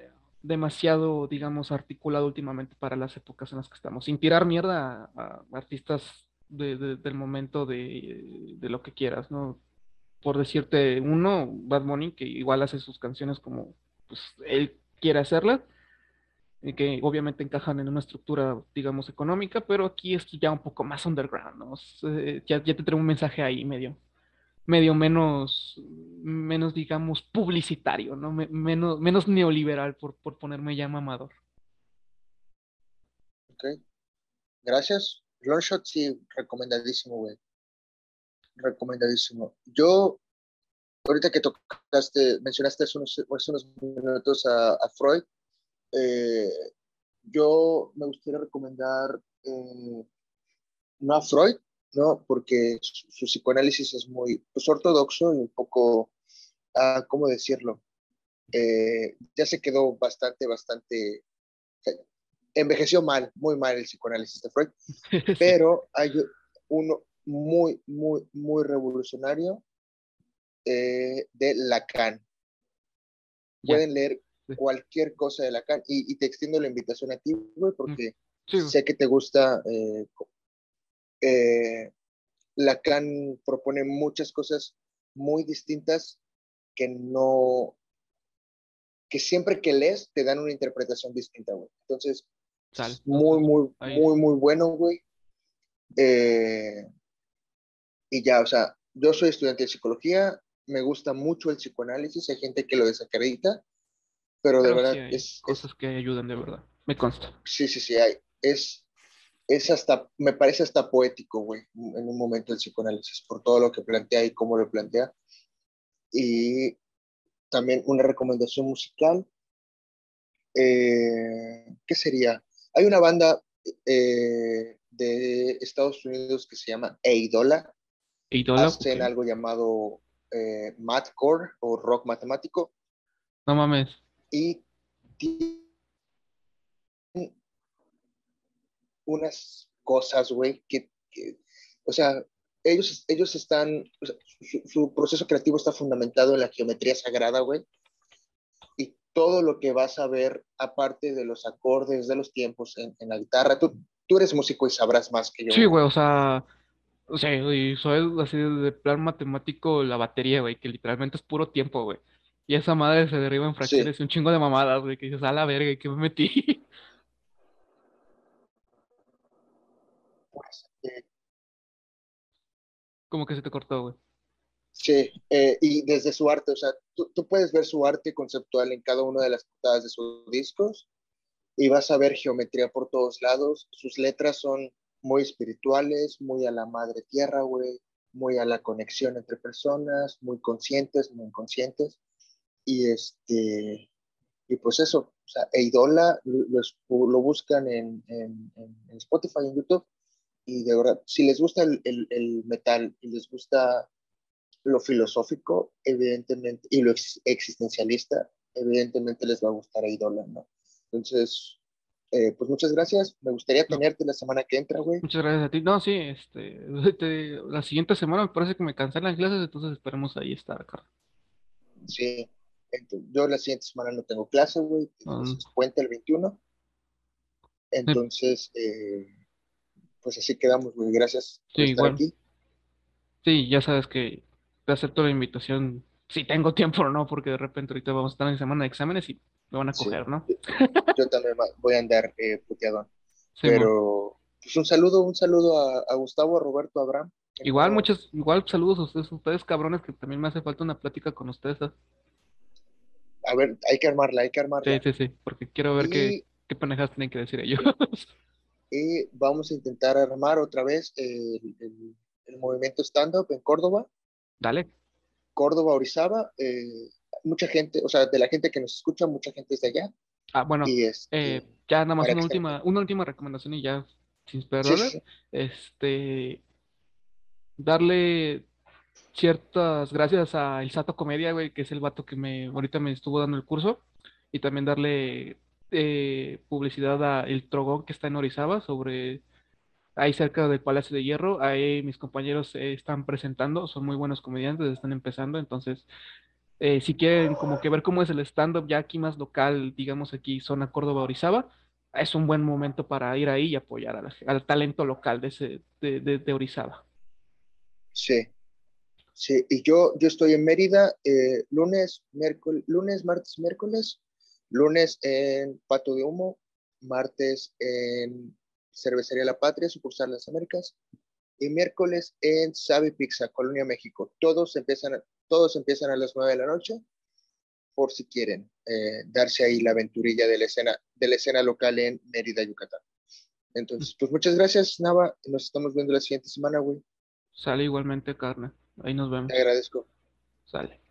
demasiado, digamos, articulado últimamente para las épocas en las que estamos, sin tirar mierda a, a artistas de- de- del momento de, de lo que quieras, ¿no? Por decirte uno, Bad Bunny, que igual hace sus canciones como pues, él quiere hacerlas, y que obviamente encajan en una estructura, digamos, económica, pero aquí es ya un poco más underground, ¿no? Eh, ya, ya te trae un mensaje ahí medio, medio menos, menos, digamos, publicitario, ¿no? Me- menos, menos neoliberal, por, por ponerme ya mamador. Ok. Gracias. Longshot, sí, recomendadísimo, güey. Recomendadísimo. Yo, ahorita que tocaste, mencionaste hace unos, hace unos minutos a, a Freud, eh, yo me gustaría recomendar eh, no a Freud, ¿no? Porque su, su psicoanálisis es muy pues, ortodoxo y un poco, ah, ¿cómo decirlo? Eh, ya se quedó bastante, bastante, envejeció mal, muy mal el psicoanálisis de Freud, [LAUGHS] pero hay uno muy, muy, muy revolucionario eh, de Lacan. Pueden leer Sí. cualquier cosa de Lacan y, y te extiendo la invitación a ti, güey, porque Sí, güey. sé que te gusta. eh, eh, Lacan propone muchas cosas muy distintas que no, que siempre que lees te dan una interpretación distinta, güey. Entonces, muy, muy, ahí. muy, muy bueno, güey. Eh, y ya, o sea, yo soy estudiante de psicología, me gusta mucho el psicoanálisis, hay gente que lo desacredita, pero de Pero verdad sí hay es, es- cosas que ayudan de verdad. Me consta. sí, sí, sí, hay, es, es hasta, me parece hasta poético, güey, en un momento el psicoanálisis, por todo lo que plantea y cómo lo plantea. Y también una recomendación musical, eh, ¿qué sería? Hay una banda eh, de Estados Unidos que se llama Eidola, Eidola, hacen ok. algo llamado eh, mathcore o rock matemático No mames. y tienen unas cosas, güey, que, que- o sea, ellos, ellos están, o sea, su, su proceso creativo está fundamentado en la geometría sagrada, güey, y todo lo que vas a ver, aparte de los acordes, de los tiempos en, en la guitarra, tú, tú eres músico y sabrás más que yo. Sí, güey, o sea, o sea, y soy así de plan matemático la batería, güey, que literalmente es puro tiempo, güey. Y esa madre se derriba en fracciones y un chingo de mamadas, güey, que dices, a la verga, ¿y qué me metí? [LAUGHS] Pues, eh, Como que se te cortó, güey. Sí, eh, y desde su arte, o sea, tú, tú puedes ver su arte conceptual en cada una de las portadas de sus discos y vas a ver geometría por todos lados. Sus letras son muy espirituales, muy a la madre tierra, güey, muy a la conexión entre personas, muy conscientes, muy inconscientes. Y este, y pues eso, o sea, Eidola lo, lo buscan en, en, Spotify, en YouTube, y de verdad, si les gusta el, el, el metal y les gusta lo filosófico, evidentemente, y lo ex existencialista, evidentemente les va a gustar a Idola, ¿no? Entonces, eh, pues muchas gracias. Me gustaría tenerte la semana que entra, güey. Muchas gracias a ti. No, sí, este, [LAUGHS] te- la siguiente semana me parece que me cancelan clases, entonces esperemos ahí estar, Carlos. Sí. Entonces, yo la siguiente semana no tengo clase, güey. Um, Puente el 21. Entonces, eh, pues así quedamos, güey. Gracias por Sí, estar igual. aquí. Sí, ya sabes que te acepto la invitación si tengo tiempo o no, porque de repente ahorita vamos a estar en semana de exámenes y Me van a coger, ¿no? [LAUGHS] Yo también voy a andar eh, puteadón. Pero, pues un saludo, un saludo a, Gustavo, a Roberto, a Abraham. Igual, muchos, igual saludos a ustedes, ustedes cabrones, que también me hace falta una plática con ustedes. ¿eh? A ver, hay que armarla, hay que armarla. Sí, sí, sí, porque quiero ver qué, qué pendejas tienen que decir ellos. [LAUGHS] y vamos a intentar armar otra vez el, el, movimiento stand-up en Córdoba. Dale. Córdoba, Orizaba. Eh, mucha gente, o sea, de la gente que nos escucha, mucha gente es de allá. Ah, bueno, este, eh, ya nada más una última, una última recomendación y ya, sin perder, este, darle ciertas gracias a El Sato Comedia, güey, que es el vato que me, ahorita me estuvo dando el curso, y también darle eh, publicidad a El Trogón que está en Orizaba sobre ahí cerca del Palacio de Hierro. Ahí mis compañeros están presentando, son muy buenos comediantes, están empezando, entonces eh, si quieren como que ver cómo es el stand-up ya aquí más local, digamos aquí zona Córdoba Orizaba, es un buen momento para ir ahí y apoyar al talento local de, de, de, Orizaba. Sí, sí, y yo, yo estoy en Mérida eh, lunes, miércoles, lunes, martes, miércoles, lunes en Pato de Humo, martes en Cervecería La Patria, sucursal Las Américas, y miércoles en Sabe Pizza, Colonia, México. Todos empiezan, todos empiezan a las 9 de la noche, por si quieren eh, darse ahí la aventurilla de la, escena, de la escena local en Mérida, Yucatán. Entonces, pues muchas gracias, Nava. Nos estamos viendo la siguiente semana, güey. Sale igualmente, carne. Ahí nos vemos. Te agradezco. Sale.